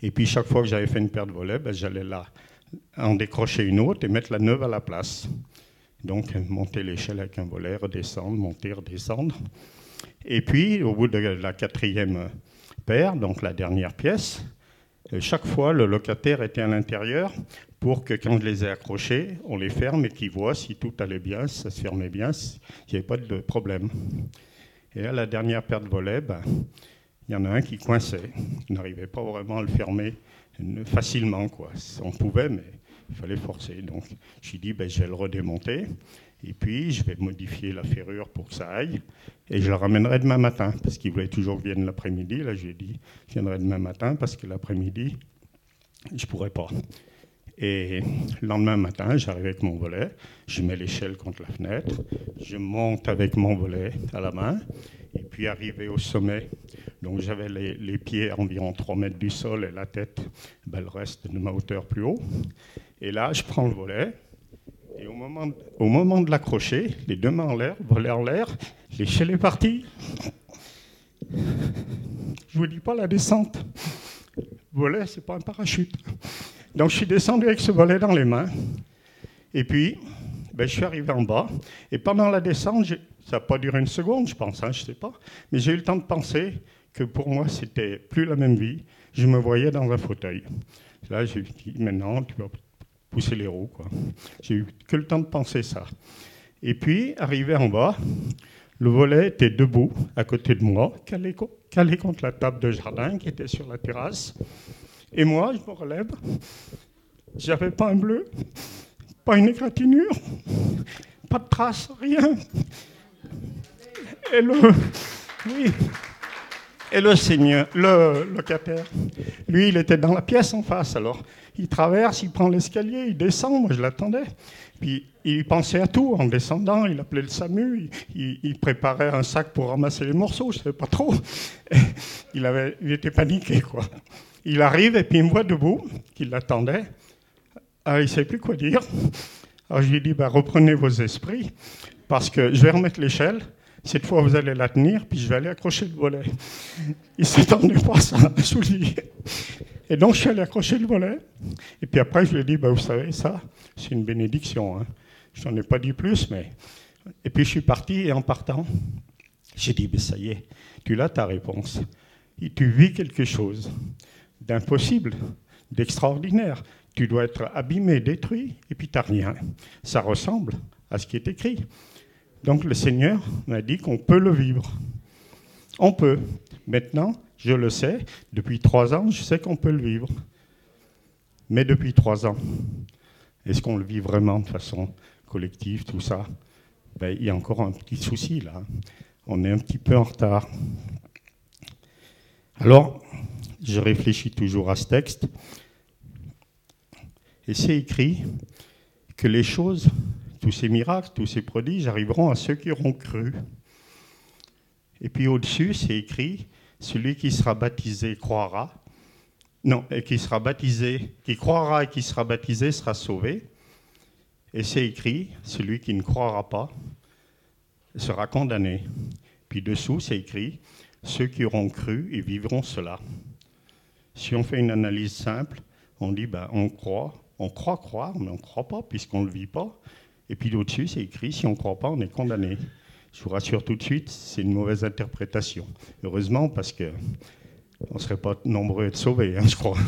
Et puis chaque fois que j'avais fait une paire de volets, ben, j'allais là en décrocher une autre et mettre la neuve à la place. Donc monter l'échelle avec un volet, redescendre, monter, redescendre. Et puis au bout de la quatrième paire, donc la dernière pièce, euh, chaque fois le locataire était à l'intérieur pour que quand je les ai accrochés, on les ferme et qu'il voit si tout allait bien, si ça se fermait bien, s'il n'y avait pas de problème. Et à la dernière paire de volets, ben, il y en a un qui coinçait. On n'arrivait pas vraiment à le fermer facilement. Quoi. On pouvait, mais il fallait forcer. Donc j'ai dit, ben, je vais le redémonter. Et puis, je vais modifier la ferrure pour que ça aille. Et je le ramènerai demain matin, parce qu'il voulait toujours que je vienne l'après-midi. Là, j'ai dit, je viendrai demain matin, parce que l'après-midi, je ne pourrais pas. Et le lendemain matin, j'arrive avec mon volet, je mets l'échelle contre la fenêtre, je monte avec mon volet à la main, et puis arrivé au sommet, donc j'avais les, pieds à environ 3 mètres du sol et la tête, ben, le reste de ma hauteur plus haut. Et là, je prends le volet, et au moment, au moment de l'accrocher, les deux mains en l'air, volet en l'air, l'échelle est partie. Je vous dis pas la descente. Volet, c'est pas un parachute. Donc je suis descendu avec ce volet dans les mains. Et puis, ben, je suis arrivé en bas. Et pendant la descente, ça n'a pas duré une seconde, je pense, hein, je ne sais pas. Mais j'ai eu le temps de penser que pour moi, c'était plus la même vie. Je me voyais dans un fauteuil. Là, j'ai dit, maintenant, tu vas pousser les roues. J'ai eu que le temps de penser ça. Et puis, arrivé en bas, le volet était debout à côté de moi, calé, contre la table de jardin qui était sur la terrasse. Et moi, je me relève. J'avais pas un bleu, pas une égratignure, pas de traces, rien. Et le, oui, et le seigneur, le locataire, lui, il était dans la pièce en face. Alors, il traverse, il prend l'escalier, il descend. Moi, je l'attendais. Puis, il pensait à tout en descendant. Il appelait le SAMU. Il, préparait un sac pour ramasser les morceaux. Je ne savais pas trop. il, était paniqué, quoi. Il arrive et puis il me voit debout, qu'il l'attendait. Ah, il ne sait plus quoi dire. Alors je lui dis, bah, reprenez vos esprits, parce que je vais remettre l'échelle. Cette fois, vous allez la tenir, puis je vais aller accrocher le volet. Il ne s'étendait pas ça sous le lit. Et donc, je suis allé accrocher le volet. Et puis après, je lui ai dit, bah, vous savez, ça, c'est une bénédiction. Hein. Je n'en ai pas dit plus, mais... Et puis, je suis parti, et en partant, j'ai dit, ça y est, tu l'as ta réponse. Et tu vis quelque chose d'impossible, d'extraordinaire. Tu dois être abîmé, détruit, et puis tu n'as rien. Ça ressemble à ce qui est écrit. Donc le Seigneur m'a dit qu'on peut le vivre. On peut. Maintenant, je le sais, depuis trois ans, je sais qu'on peut le vivre. Mais depuis trois ans, est-ce qu'on le vit vraiment de façon collective, tout ça? Ben, Il y a encore un petit souci là. On est un petit peu en retard. Alors, je réfléchis toujours à ce texte. Et c'est écrit que les choses, tous ces miracles, tous ces prodiges arriveront à ceux qui auront cru. Et puis au-dessus, c'est écrit, celui qui sera baptisé croira. Non, et qui sera baptisé, qui croira et qui sera baptisé sera sauvé. Et c'est écrit, celui qui ne croira pas sera condamné. Puis dessous, c'est écrit, ceux qui auront cru et vivront cela. Si on fait une analyse simple, on dit ben, on croit, on croit croire, mais on ne croit pas puisqu'on ne le vit pas. Et puis au-dessus, c'est écrit si on ne croit pas, on est condamné. Je vous rassure tout de suite, c'est une mauvaise interprétation. Heureusement, parce que on ne serait pas nombreux à être sauvés, hein, je crois.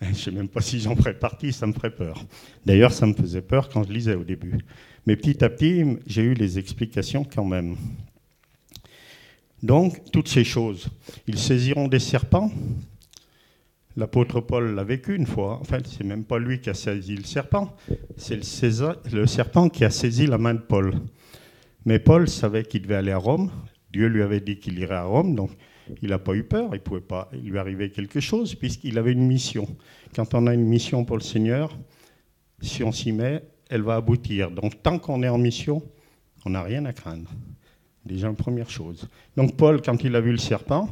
Je ne sais même pas si j'en ferais partie, ça me ferait peur. D'ailleurs, ça me faisait peur quand je lisais au début. Mais petit à petit, j'ai eu les explications quand même. Donc, toutes ces choses, ils saisiront des serpents, L'apôtre Paul l'a vécu une fois. En fait, c'est même pas lui qui a saisi le serpent, c'est le, serpent qui a saisi la main de Paul. Mais Paul savait qu'il devait aller à Rome. Dieu lui avait dit qu'il irait à Rome, donc il n'a pas eu peur. Il pouvait pas lui arriver quelque chose puisqu'il avait une mission. Quand on a une mission pour le Seigneur, si on s'y met, elle va aboutir. Donc tant qu'on est en mission, on n'a rien à craindre. Déjà une première chose. Donc Paul, quand il a vu le serpent,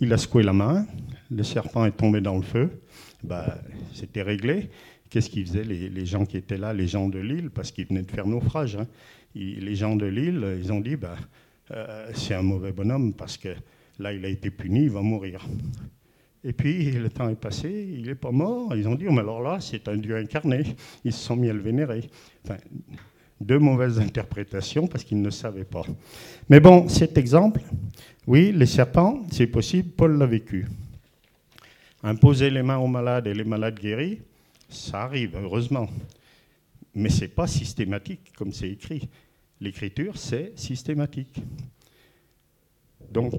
il a secoué la main, le serpent est tombé dans le feu, bah, c'était réglé. Qu'est-ce qu'ils faisaient les, gens qui étaient là, les gens de l'île, parce qu'ils venaient de faire naufrage hein. Les gens de l'île, ils ont dit, bah, euh, c'est un mauvais bonhomme, parce que là, il a été puni, il va mourir. Et puis, le temps est passé, il n'est pas mort. Ils ont dit, oh, mais alors là, c'est un Dieu incarné. Ils se sont mis à le vénérer. Deux mauvaises interprétations parce qu'ils ne savaient pas. Mais bon, cet exemple, oui, les serpents, c'est possible, Paul l'a vécu. Imposer les mains aux malades et les malades guéris, ça arrive, heureusement. Mais ce n'est pas systématique, comme c'est écrit. L'écriture, c'est systématique. Donc,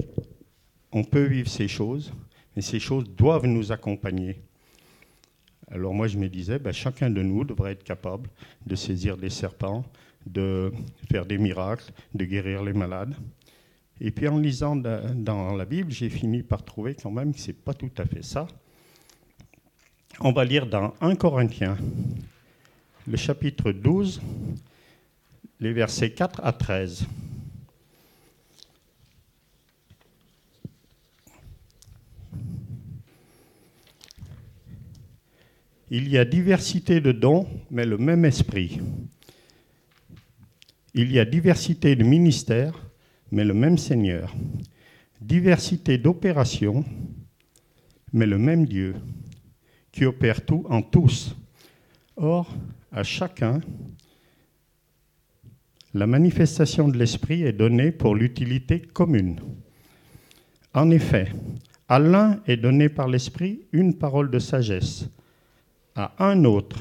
on peut vivre ces choses, mais ces choses doivent nous accompagner. Alors moi, je me disais, ben, chacun de nous devrait être capable de saisir des serpents, de faire des miracles, de guérir les malades. Et puis en lisant dans la Bible, j'ai fini par trouver quand même que ce n'est pas tout à fait ça. On va lire dans 1 Corinthiens, le chapitre 12, les versets 4 à 13. Il y a diversité de dons, mais le même esprit. Il y a diversité de ministères, mais le même Seigneur. Diversité d'opérations, mais le même Dieu, qui opère tout en tous. Or, à chacun, la manifestation de l'Esprit est donnée pour l'utilité commune. En effet, à l'un est donné par l'Esprit une parole de sagesse, à un autre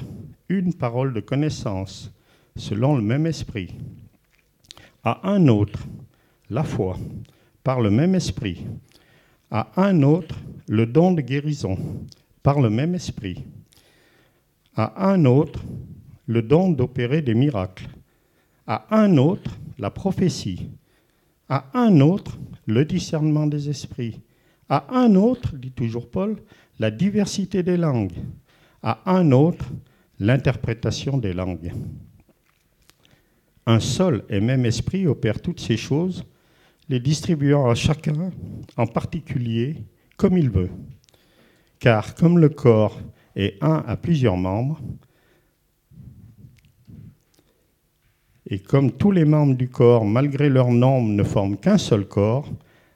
une parole de connaissance, selon le même Esprit, à un autre la foi, par le même Esprit, à un autre le don de guérison, par le même Esprit, à un autre le don d'opérer des miracles, à un autre la prophétie, à un autre le discernement des esprits, à un autre, dit toujours Paul, la diversité des langues, à un autre l'interprétation des langues. Un seul et même esprit opère toutes ces choses, les distribuant à chacun en particulier comme il veut. Car comme le corps est un à plusieurs membres, et comme tous les membres du corps, malgré leur nombre, ne forment qu'un seul corps,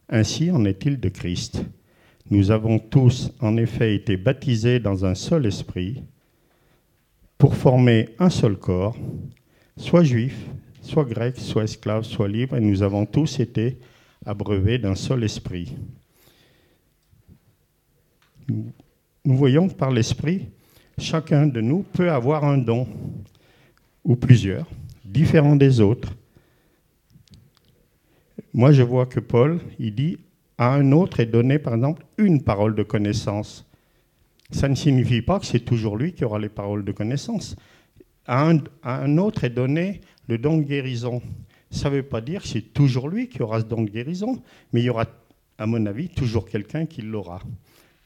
ainsi en est-il de Christ. Nous avons tous en effet été baptisés dans un seul esprit pour former un seul corps, soit juif, soit grec, soit esclave, soit libre, et nous avons tous été abreuvés d'un seul esprit. Nous, voyons que par l'esprit, chacun de nous peut avoir un don, ou plusieurs, différents des autres. Moi, je vois que Paul, il dit, à un autre est donné, par exemple, une parole de connaissance. Ça ne signifie pas que c'est toujours lui qui aura les paroles de connaissance. À un, à un autre est donné le don de guérison. Ça ne veut pas dire que c'est toujours lui qui aura ce don de guérison, mais il y aura, à mon avis, toujours quelqu'un qui l'aura.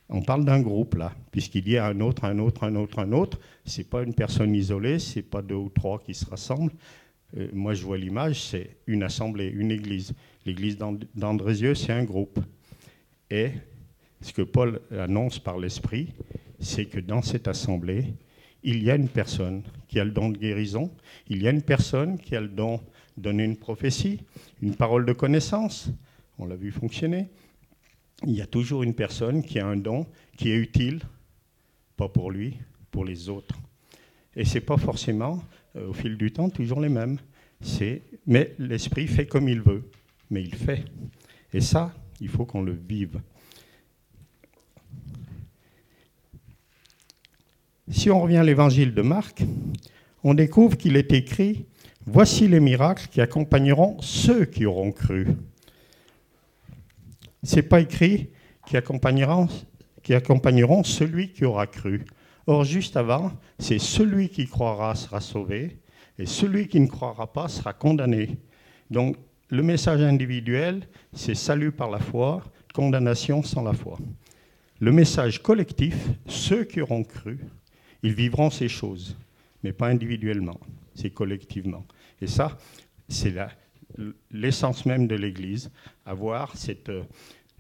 On parle d'un groupe là, puisqu'il y a un autre, un autre, un autre, un autre. Ce n'est pas une personne isolée, ce n'est pas deux ou trois qui se rassemblent. Euh, moi, je vois l'image, c'est une assemblée, une église. L'église d'Andrézieux, c'est un groupe. Et ce que Paul annonce par l'Esprit, c'est que dans cette assemblée, il y a une personne qui a le don de guérison, il y a une personne qui a le don de donner une prophétie, une parole de connaissance, on l'a vu fonctionner. Il y a toujours une personne qui a un don qui est utile, pas pour lui, pour les autres. Et ce n'est pas forcément, euh, au fil du temps, toujours les mêmes. Mais l'Esprit fait comme il veut, mais il fait. Et ça, il faut qu'on le vive. Si on revient à l'évangile de Marc, on découvre qu'il est écrit Voici les miracles qui accompagneront ceux qui auront cru. Ce n'est pas écrit qui accompagneront, qui accompagneront celui qui aura cru. Or, juste avant, c'est celui qui croira sera sauvé et celui qui ne croira pas sera condamné. Donc, le message individuel, c'est salut par la foi, condamnation sans la foi. Le message collectif, ceux qui auront cru, ils vivront ces choses, mais pas individuellement, c'est collectivement. Et ça, c'est l'essence même de l'Église, avoir cette,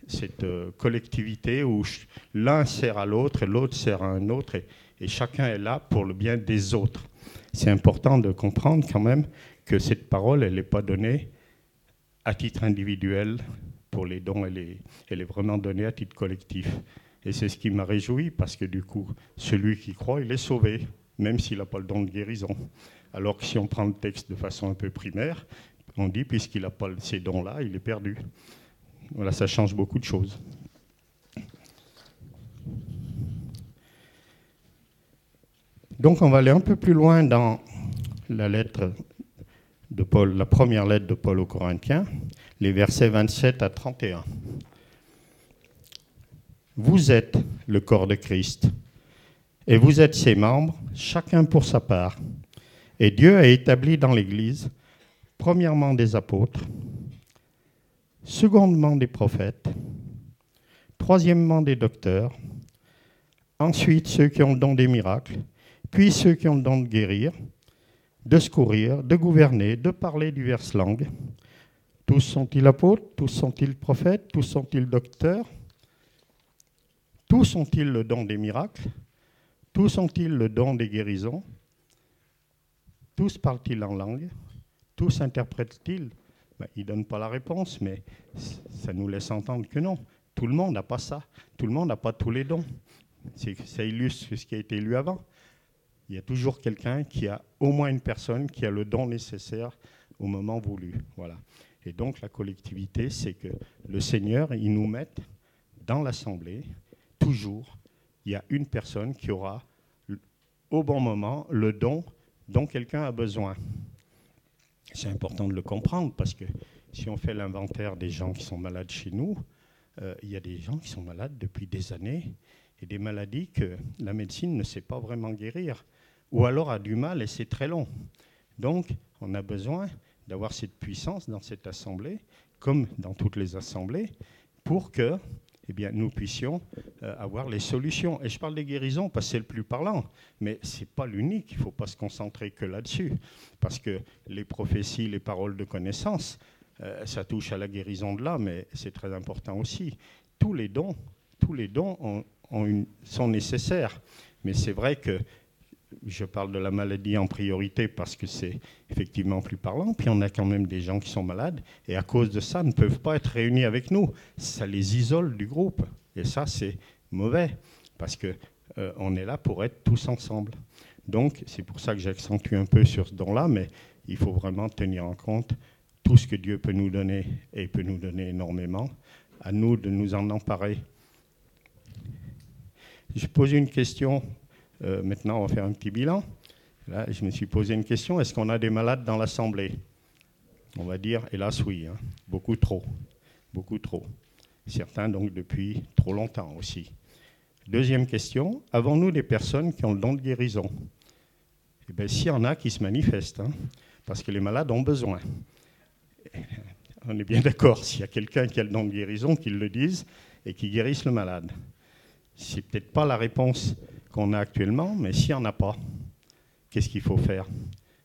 cette collectivité où l'un sert à l'autre et l'autre sert à un autre, et, et chacun est là pour le bien des autres. C'est important de comprendre quand même que cette parole, elle n'est pas donnée à titre individuel pour les dons, elle est, elle est vraiment donnée à titre collectif. Et c'est ce qui m'a réjoui, parce que du coup, celui qui croit, il est sauvé, même s'il n'a pas le don de guérison. Alors que si on prend le texte de façon un peu primaire, on dit, puisqu'il n'a pas ces dons-là, il est perdu. Voilà, ça change beaucoup de choses. Donc on va aller un peu plus loin dans la lettre de Paul, la première lettre de Paul aux Corinthiens, les versets 27 à 31. Vous êtes le corps de Christ et vous êtes ses membres, chacun pour sa part. Et Dieu a établi dans l'Église, premièrement des apôtres, secondement des prophètes, troisièmement des docteurs, ensuite ceux qui ont le don des miracles, puis ceux qui ont le don de guérir, de secourir, de gouverner, de parler diverses langues. Tous sont-ils apôtres? Tous sont-ils prophètes? Tous sont-ils docteurs? Tous ont-ils le don des miracles? Tous ont-ils le don des guérisons? Tous parlent-ils en langue? Tous interprètent-ils? Ben, Il ne donne pas la réponse, mais ça nous laisse entendre que non. Tout le monde n'a pas ça. Tout le monde n'a pas tous les dons. Ça illustre ce qui a été lu avant. Il y a toujours quelqu'un qui a, au moins une personne, qui a le don nécessaire au moment voulu. Voilà. Et donc la collectivité, c'est que le Seigneur, il nous met dans l'assemblée, toujours, il y a une personne qui aura au bon moment le don dont quelqu'un a besoin. C'est important de le comprendre parce que si on fait l'inventaire des gens qui sont malades chez nous, euh, il y a des gens qui sont malades depuis des années et des maladies que la médecine ne sait pas vraiment guérir ou alors a du mal et c'est très long. Donc, on a besoin d'avoir cette puissance dans cette assemblée, comme dans toutes les assemblées, pour que eh bien, nous puissions euh, avoir les solutions. Et je parle des guérisons parce que c'est le plus parlant, mais ce n'est pas l'unique, il ne faut pas se concentrer que là-dessus, parce que les prophéties, les paroles de connaissance, euh, ça touche à la guérison de l'âme, mais c'est très important aussi. Tous les dons, tous les dons sont nécessaires, mais c'est vrai que je parle de la maladie en priorité parce que c'est effectivement plus parlant. Puis on a quand même des gens qui sont malades et à cause de ça ne peuvent pas être réunis avec nous. Ça les isole du groupe. Et ça, c'est mauvais parce qu'on euh, est là pour être tous ensemble. Donc c'est pour ça que j'accentue un peu sur ce don-là, mais il faut vraiment tenir en compte tout ce que Dieu peut nous donner et il peut nous donner énormément. À nous de nous en emparer. Je pose une question euh, maintenant, on va faire un petit bilan. Là, je me suis posé une question est-ce qu'on a des malades dans l'Assemblée? On va dire, hélas, oui. Hein. Beaucoup trop. Beaucoup trop. Certains, donc, depuis trop longtemps aussi. Deuxième question avons-nous des personnes qui ont le don de guérison? Eh bien, s'il y en a qui se manifestent, hein, parce que les malades ont besoin. On est bien d'accord, s'il y a quelqu'un qui a le don de guérison, qu'il le dise et qui guérisse le malade. C'est peut-être pas la réponse qu'on a actuellement, mais s'il n'y en a pas, qu'est-ce qu'il faut faire?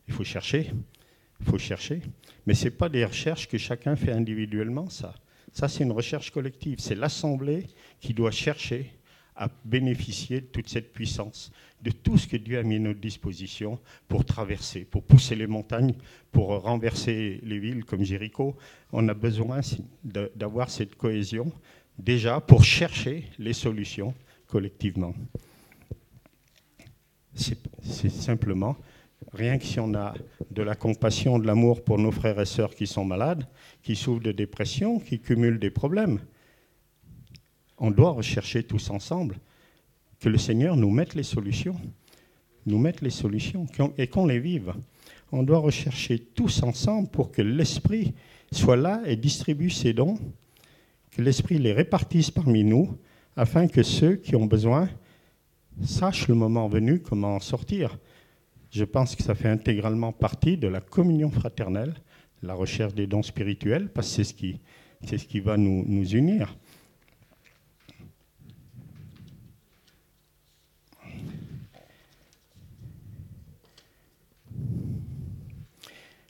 Il faut chercher. Il faut chercher. Mais ce n'est pas des recherches que chacun fait individuellement, ça. Ça, c'est une recherche collective. C'est l'Assemblée qui doit chercher à bénéficier de toute cette puissance, de tout ce que Dieu a mis à notre disposition pour traverser, pour pousser les montagnes, pour renverser les villes comme Jéricho. On a besoin d'avoir cette cohésion déjà pour chercher les solutions collectivement c'est simplement, rien que si on a de la compassion, de l'amour pour nos frères et sœurs qui sont malades, qui souffrent de dépression, qui cumulent des problèmes, on doit rechercher tous ensemble que le Seigneur nous mette les solutions, nous mette les solutions et qu'on les vive. On doit rechercher tous ensemble pour que l'Esprit soit là et distribue ses dons, que l'Esprit les répartisse parmi nous, afin que ceux qui ont besoin sache le moment venu comment en sortir. Je pense que ça fait intégralement partie de la communion fraternelle, la recherche des dons spirituels, parce que c'est ce qui, c'est ce qui va nous, nous unir.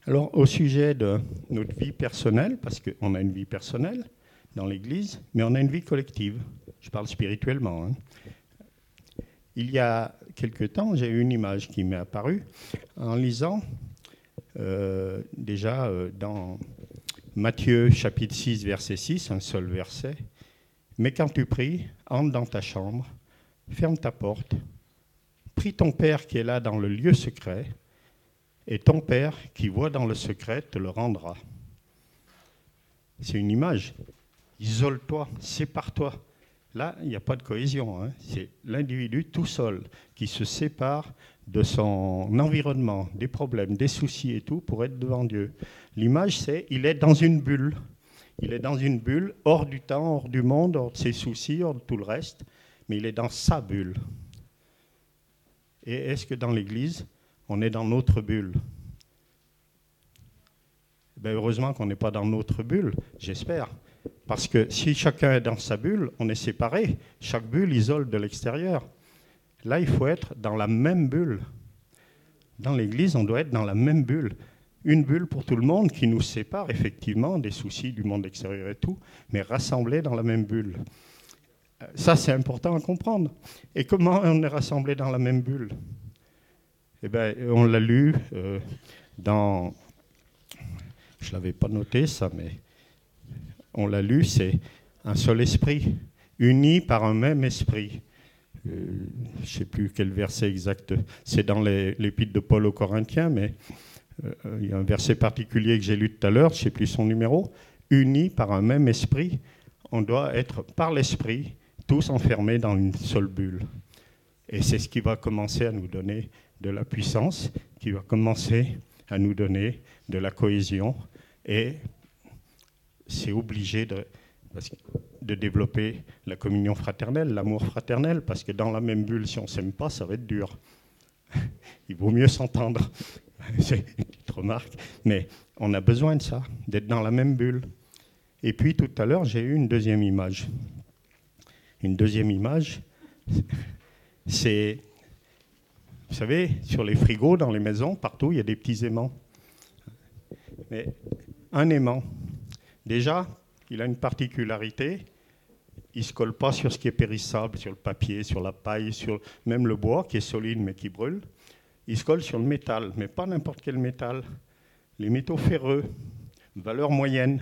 Alors, au sujet de notre vie personnelle, parce qu'on a une vie personnelle dans l'Église, mais on a une vie collective. Je parle spirituellement. Hein. Il y a quelque temps, j'ai eu une image qui m'est apparue en lisant euh, déjà euh, dans Matthieu chapitre 6, verset 6, un seul verset. Mais quand tu pries, entre dans ta chambre, ferme ta porte, prie ton Père qui est là dans le lieu secret, et ton Père qui voit dans le secret te le rendra. C'est une image. Isole-toi, sépare-toi Là, il n'y a pas de cohésion. Hein. C'est l'individu tout seul qui se sépare de son environnement, des problèmes, des soucis et tout pour être devant Dieu. L'image, c'est il est dans une bulle. Il est dans une bulle, hors du temps, hors du monde, hors de ses soucis, hors de tout le reste, mais il est dans sa bulle. Et est-ce que dans l'Église, on est dans notre bulle? Ben Heureusement qu'on n'est pas dans notre bulle, j'espère. Parce que si chacun est dans sa bulle, on est séparé. Chaque bulle isole de l'extérieur. Là, il faut être dans la même bulle. Dans l'Église, on doit être dans la même bulle. Une bulle pour tout le monde qui nous sépare effectivement des soucis du monde extérieur et tout, mais rassemblés dans la même bulle. Euh, ça, c'est important à comprendre. Et comment on est rassemblés dans la même bulle? Eh bien, on l'a lu euh, dans... Je ne l'avais pas noté ça, mais on l'a lu, c'est un seul esprit, uni par un même esprit. Euh, je ne sais plus quel verset exact, c'est dans l'épître de Paul aux Corinthiens, mais euh, il y a un verset particulier que j'ai lu tout à l'heure, je ne sais plus son numéro, unis par un même esprit, on doit être par l'esprit tous enfermés dans une seule bulle. Et c'est ce qui va commencer à nous donner de la puissance, qui va commencer à nous donner de la cohésion. Et c'est obligé de, de développer la communion fraternelle, l'amour fraternel, parce que dans la même bulle, si on ne s'aime pas, ça va être dur. Il vaut mieux s'entendre. C'est une petite remarque. Mais on a besoin de ça, d'être dans la même bulle. Et puis tout à l'heure, j'ai eu une deuxième image. Une deuxième image, c'est, vous savez, sur les frigos, dans les maisons, partout, il y a des petits aimants. Mais un aimant, déjà, il a une particularité, il ne se colle pas sur ce qui est périssable, sur le papier, sur la paille, même le bois qui est solide mais qui brûle. Il se colle sur le métal, mais pas n'importe quel métal. Les métaux ferreux, valeur moyenne.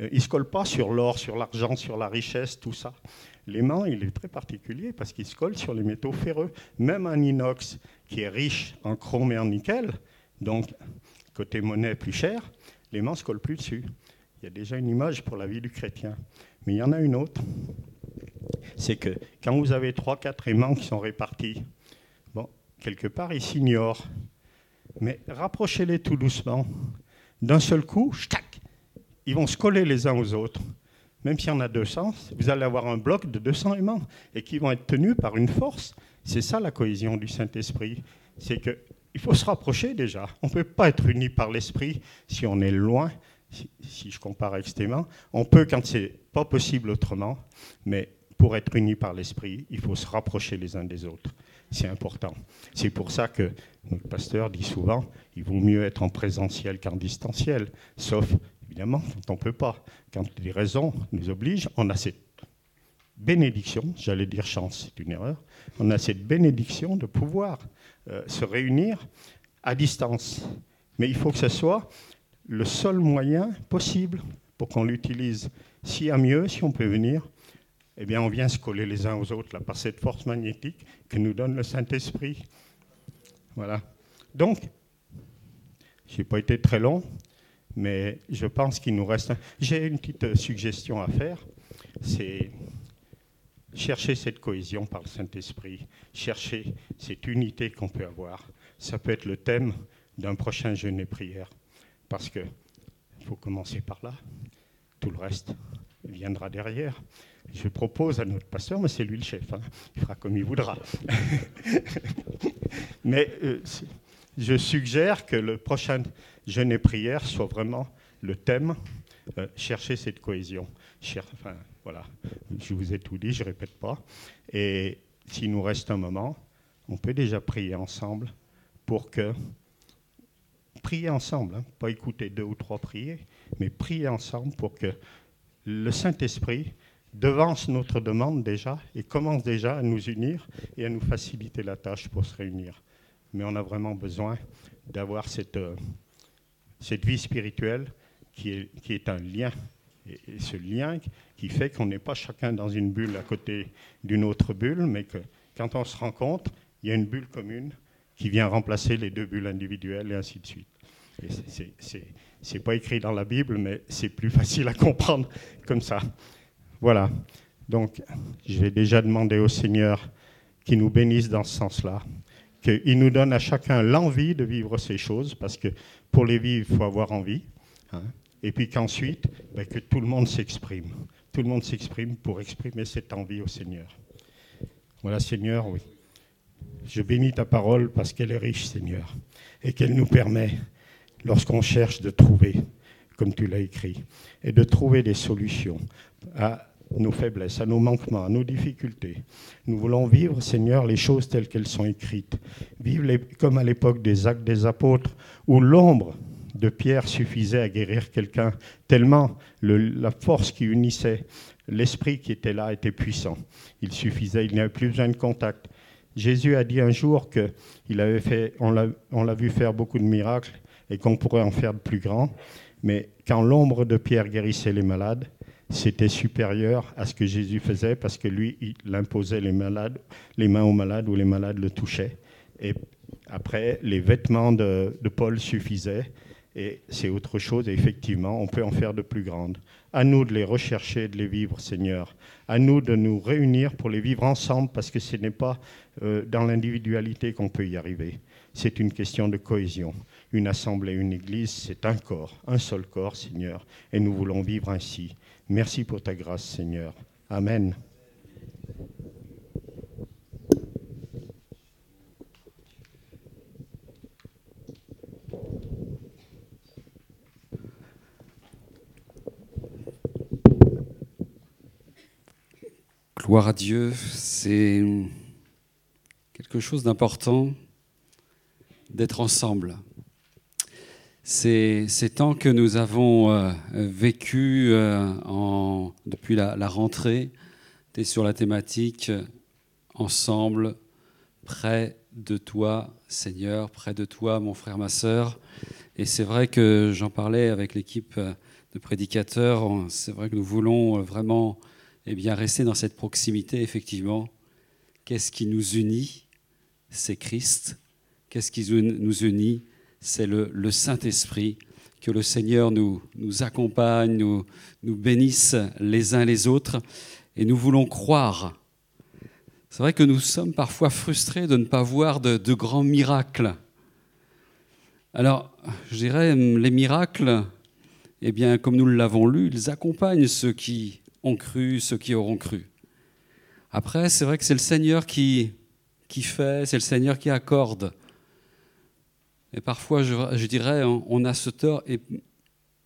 Euh, il ne se colle pas sur l'or, sur l'argent, sur la richesse, tout ça. L'aimant, il est très particulier parce qu'il se colle sur les métaux ferreux. Même un inox qui est riche en chrome et en nickel, donc côté monnaie plus cher, l'aimant ne se colle plus dessus. Il y a déjà une image pour la vie du chrétien. Mais il y en a une autre. C'est que quand vous avez trois, quatre aimants qui sont répartis, quelque part, ils s'ignorent. Mais rapprochez-les tout doucement. D'un seul coup, ils vont se coller les uns aux autres. Même s'il y en a 200, vous allez avoir un bloc de 200 aimants et qui vont être tenus par une force. C'est ça la cohésion du Saint-Esprit. C'est qu'il faut se rapprocher déjà. On ne peut pas être uni par l'Esprit si on est loin, si, je compare avec Stéman. On peut quand c'est pas possible autrement, mais pour être uni par l'Esprit, il faut se rapprocher les uns des autres c'est important. C'est pour ça que notre pasteur dit souvent, il vaut mieux être en présentiel qu'en distanciel, sauf évidemment quand on ne peut pas. Quand les raisons nous obligent, on a cette bénédiction, j'allais dire chance, c'est une erreur, on a cette bénédiction de pouvoir euh, se réunir à distance. Mais il faut que ce soit le seul moyen possible pour qu'on l'utilise. S'il y a mieux, si on peut venir, eh bien, on vient se coller les uns aux autres là, par cette force magnétique que nous donne le Saint-Esprit. Voilà. Donc, je n'ai pas été très long, mais je pense qu'il nous reste. J'ai une petite suggestion à faire c'est chercher cette cohésion par le Saint-Esprit, chercher cette unité qu'on peut avoir. Ça peut être le thème d'un prochain jeûne et prière, parce qu'il faut commencer par là. Tout le reste viendra derrière. Je propose à notre pasteur, mais c'est lui le chef, hein. il fera comme il voudra. mais euh, je suggère que le prochain jeûne et prière soit vraiment le thème euh, chercher cette cohésion. enfin, voilà, je vous ai tout dit, je ne répète pas. Et s'il nous reste un moment, on peut déjà prier ensemble pour que. Prier ensemble, hein, pas écouter deux ou trois prier, mais prier ensemble pour que le Saint-Esprit devance notre demande déjà et commence déjà à nous unir et à nous faciliter la tâche pour se réunir. Mais on a vraiment besoin d'avoir cette, euh, cette vie spirituelle qui est, qui est un lien. Et, ce lien qui fait qu'on n'est pas chacun dans une bulle à côté d'une autre bulle, mais que quand on se rencontre, il y a une bulle commune qui vient remplacer les deux bulles individuelles et ainsi de suite. Ce n'est pas écrit dans la Bible, mais c'est plus facile à comprendre comme ça. Voilà. Donc, je vais déjà demander au Seigneur qu'il nous bénisse dans ce sens-là, qu'il nous donne à chacun l'envie de vivre ces choses, parce que pour les vivre, il faut avoir envie. Hein. et puis qu'ensuite, ben, que tout le monde s'exprime. Tout le monde s'exprime pour exprimer cette envie au Seigneur. Voilà, Seigneur, oui. Je bénis ta parole parce qu'elle est riche, Seigneur, et qu'elle nous permet, lorsqu'on cherche, de trouver, comme tu l'as écrit, et de trouver des solutions à nos faiblesses, à nos manquements, à nos difficultés. Nous voulons vivre, Seigneur, les choses telles qu'elles sont écrites. Vivre les, comme à l'époque des actes des apôtres, où l'ombre de Pierre suffisait à guérir quelqu'un, tellement le, la force qui unissait, l'esprit qui était là était puissant. Il suffisait, il n'y avait plus besoin de contact. Jésus a dit un jour qu'il avait fait, on l'a vu faire beaucoup de miracles et qu'on pourrait en faire de plus grands, mais quand l'ombre de Pierre guérissait les malades, c'était supérieur à ce que Jésus faisait parce que lui, il imposait les, malades, les mains aux malades ou les malades le touchaient. Et après, les vêtements de, de Paul suffisaient et c'est autre chose, et effectivement, on peut en faire de plus grandes. À nous de les rechercher, de les vivre, Seigneur. À nous de nous réunir pour les vivre ensemble, parce que ce n'est pas euh, dans l'individualité qu'on peut y arriver. C'est une question de cohésion. Une assemblée, une église, c'est un corps, un seul corps, Seigneur, et nous voulons vivre ainsi. Merci pour ta grâce, Seigneur. Amen. Gloire à Dieu, c'est quelque chose d'important d'être ensemble. C'est ces temps que nous avons euh, vécu euh, depuis la, la rentrée, es sur la thématique ensemble, près de toi, Seigneur, près de toi, mon frère, ma sœur. Et c'est vrai que j'en parlais avec l'équipe de prédicateurs. C'est vrai que nous voulons vraiment eh bien, rester dans cette proximité, effectivement. Qu'est-ce qui nous unit? C'est Christ. Qu'est-ce qui nous unit? C'est le, Saint-Esprit. Que le Seigneur nous, accompagne, nous, nous bénisse les uns les autres. Et nous voulons croire. C'est vrai que nous sommes parfois frustrés de ne pas voir de, grands miracles. Alors, je dirais, les miracles, eh bien, comme nous l'avons lu, ils accompagnent ceux qui ont cru, ceux qui auront cru. Après, c'est vrai que c'est le Seigneur qui fait, c'est le Seigneur qui accorde. Et parfois, je, dirais, on a ce tort, et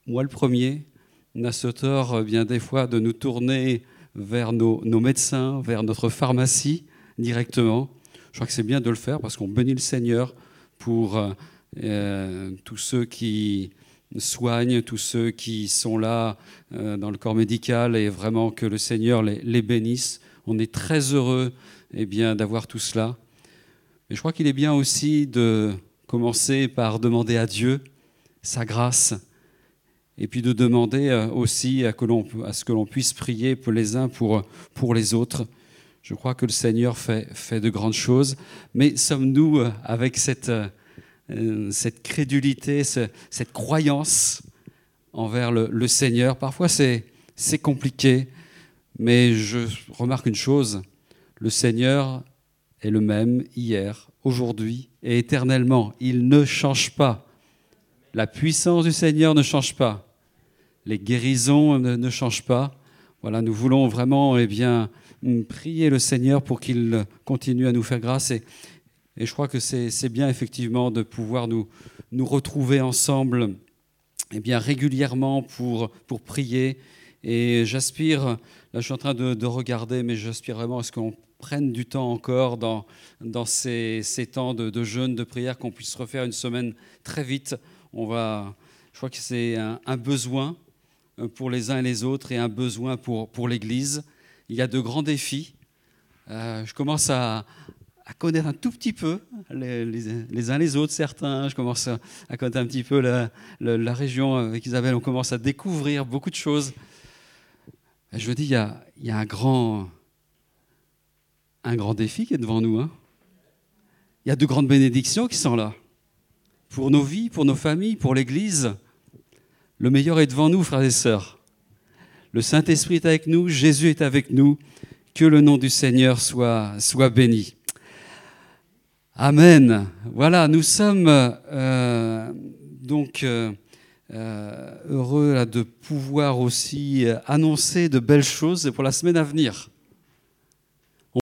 moi le premier, on a ce tort euh, bien des fois de nous tourner vers nos, médecins, vers notre pharmacie directement. Je crois que c'est bien de le faire parce qu'on bénit le Seigneur pour euh, euh tous ceux qui, soigne tous ceux qui sont là dans le corps médical et vraiment que le Seigneur les, bénisse. On est très heureux eh d'avoir tout cela. Mais je crois qu'il est bien aussi de commencer par demander à Dieu sa grâce et puis de demander euh, aussi à, ce que l'on puisse prier les uns pour, pour les autres. Je crois que le Seigneur fait, fait de grandes choses, mais sommes-nous euh, avec cette euh, cette crédulité, cette croyance envers le, le Seigneur? Parfois, c'est compliqué, mais je remarque une chose, le Seigneur est le même hier, aujourd'hui et éternellement. Il ne change pas. La puissance du Seigneur ne change pas. Les guérisons ne, changent pas. Voilà, nous voulons vraiment eh bien, prier le Seigneur pour qu'il continue à nous faire grâce. Et, je crois que c'est bien effectivement de pouvoir nous, nous retrouver ensemble eh bien, régulièrement pour, pour prier. Et j'aspire, là je suis en train de, de regarder, mais j'aspire vraiment à ce qu'on prenne du temps encore dans, ces, temps de, jeûne, de prière, qu'on puisse refaire une semaine très vite. On va, je crois que c'est un, besoin pour les uns et les autres et un besoin pour, l'Église. Il y a de grands défis. Euh, je commence à, connaître un tout petit peu les, les, les, uns les autres, certains. Je commence à, connaître un petit peu la, région avec Isabelle. On commence à découvrir beaucoup de choses. Je veux dire, il y a un, grand, un grand défi qui est devant nous. Hein. Il y a de grandes bénédictions qui sont là. Pour nos vies, pour nos familles, pour l'Église. Le meilleur est devant nous, frères et sœurs. Le Saint-Esprit est avec nous, Jésus est avec nous. Que le nom du Seigneur soit, béni. Amen. Voilà, nous sommes euh, donc euh, heureux là, de pouvoir aussi annoncer de belles choses pour la semaine à venir.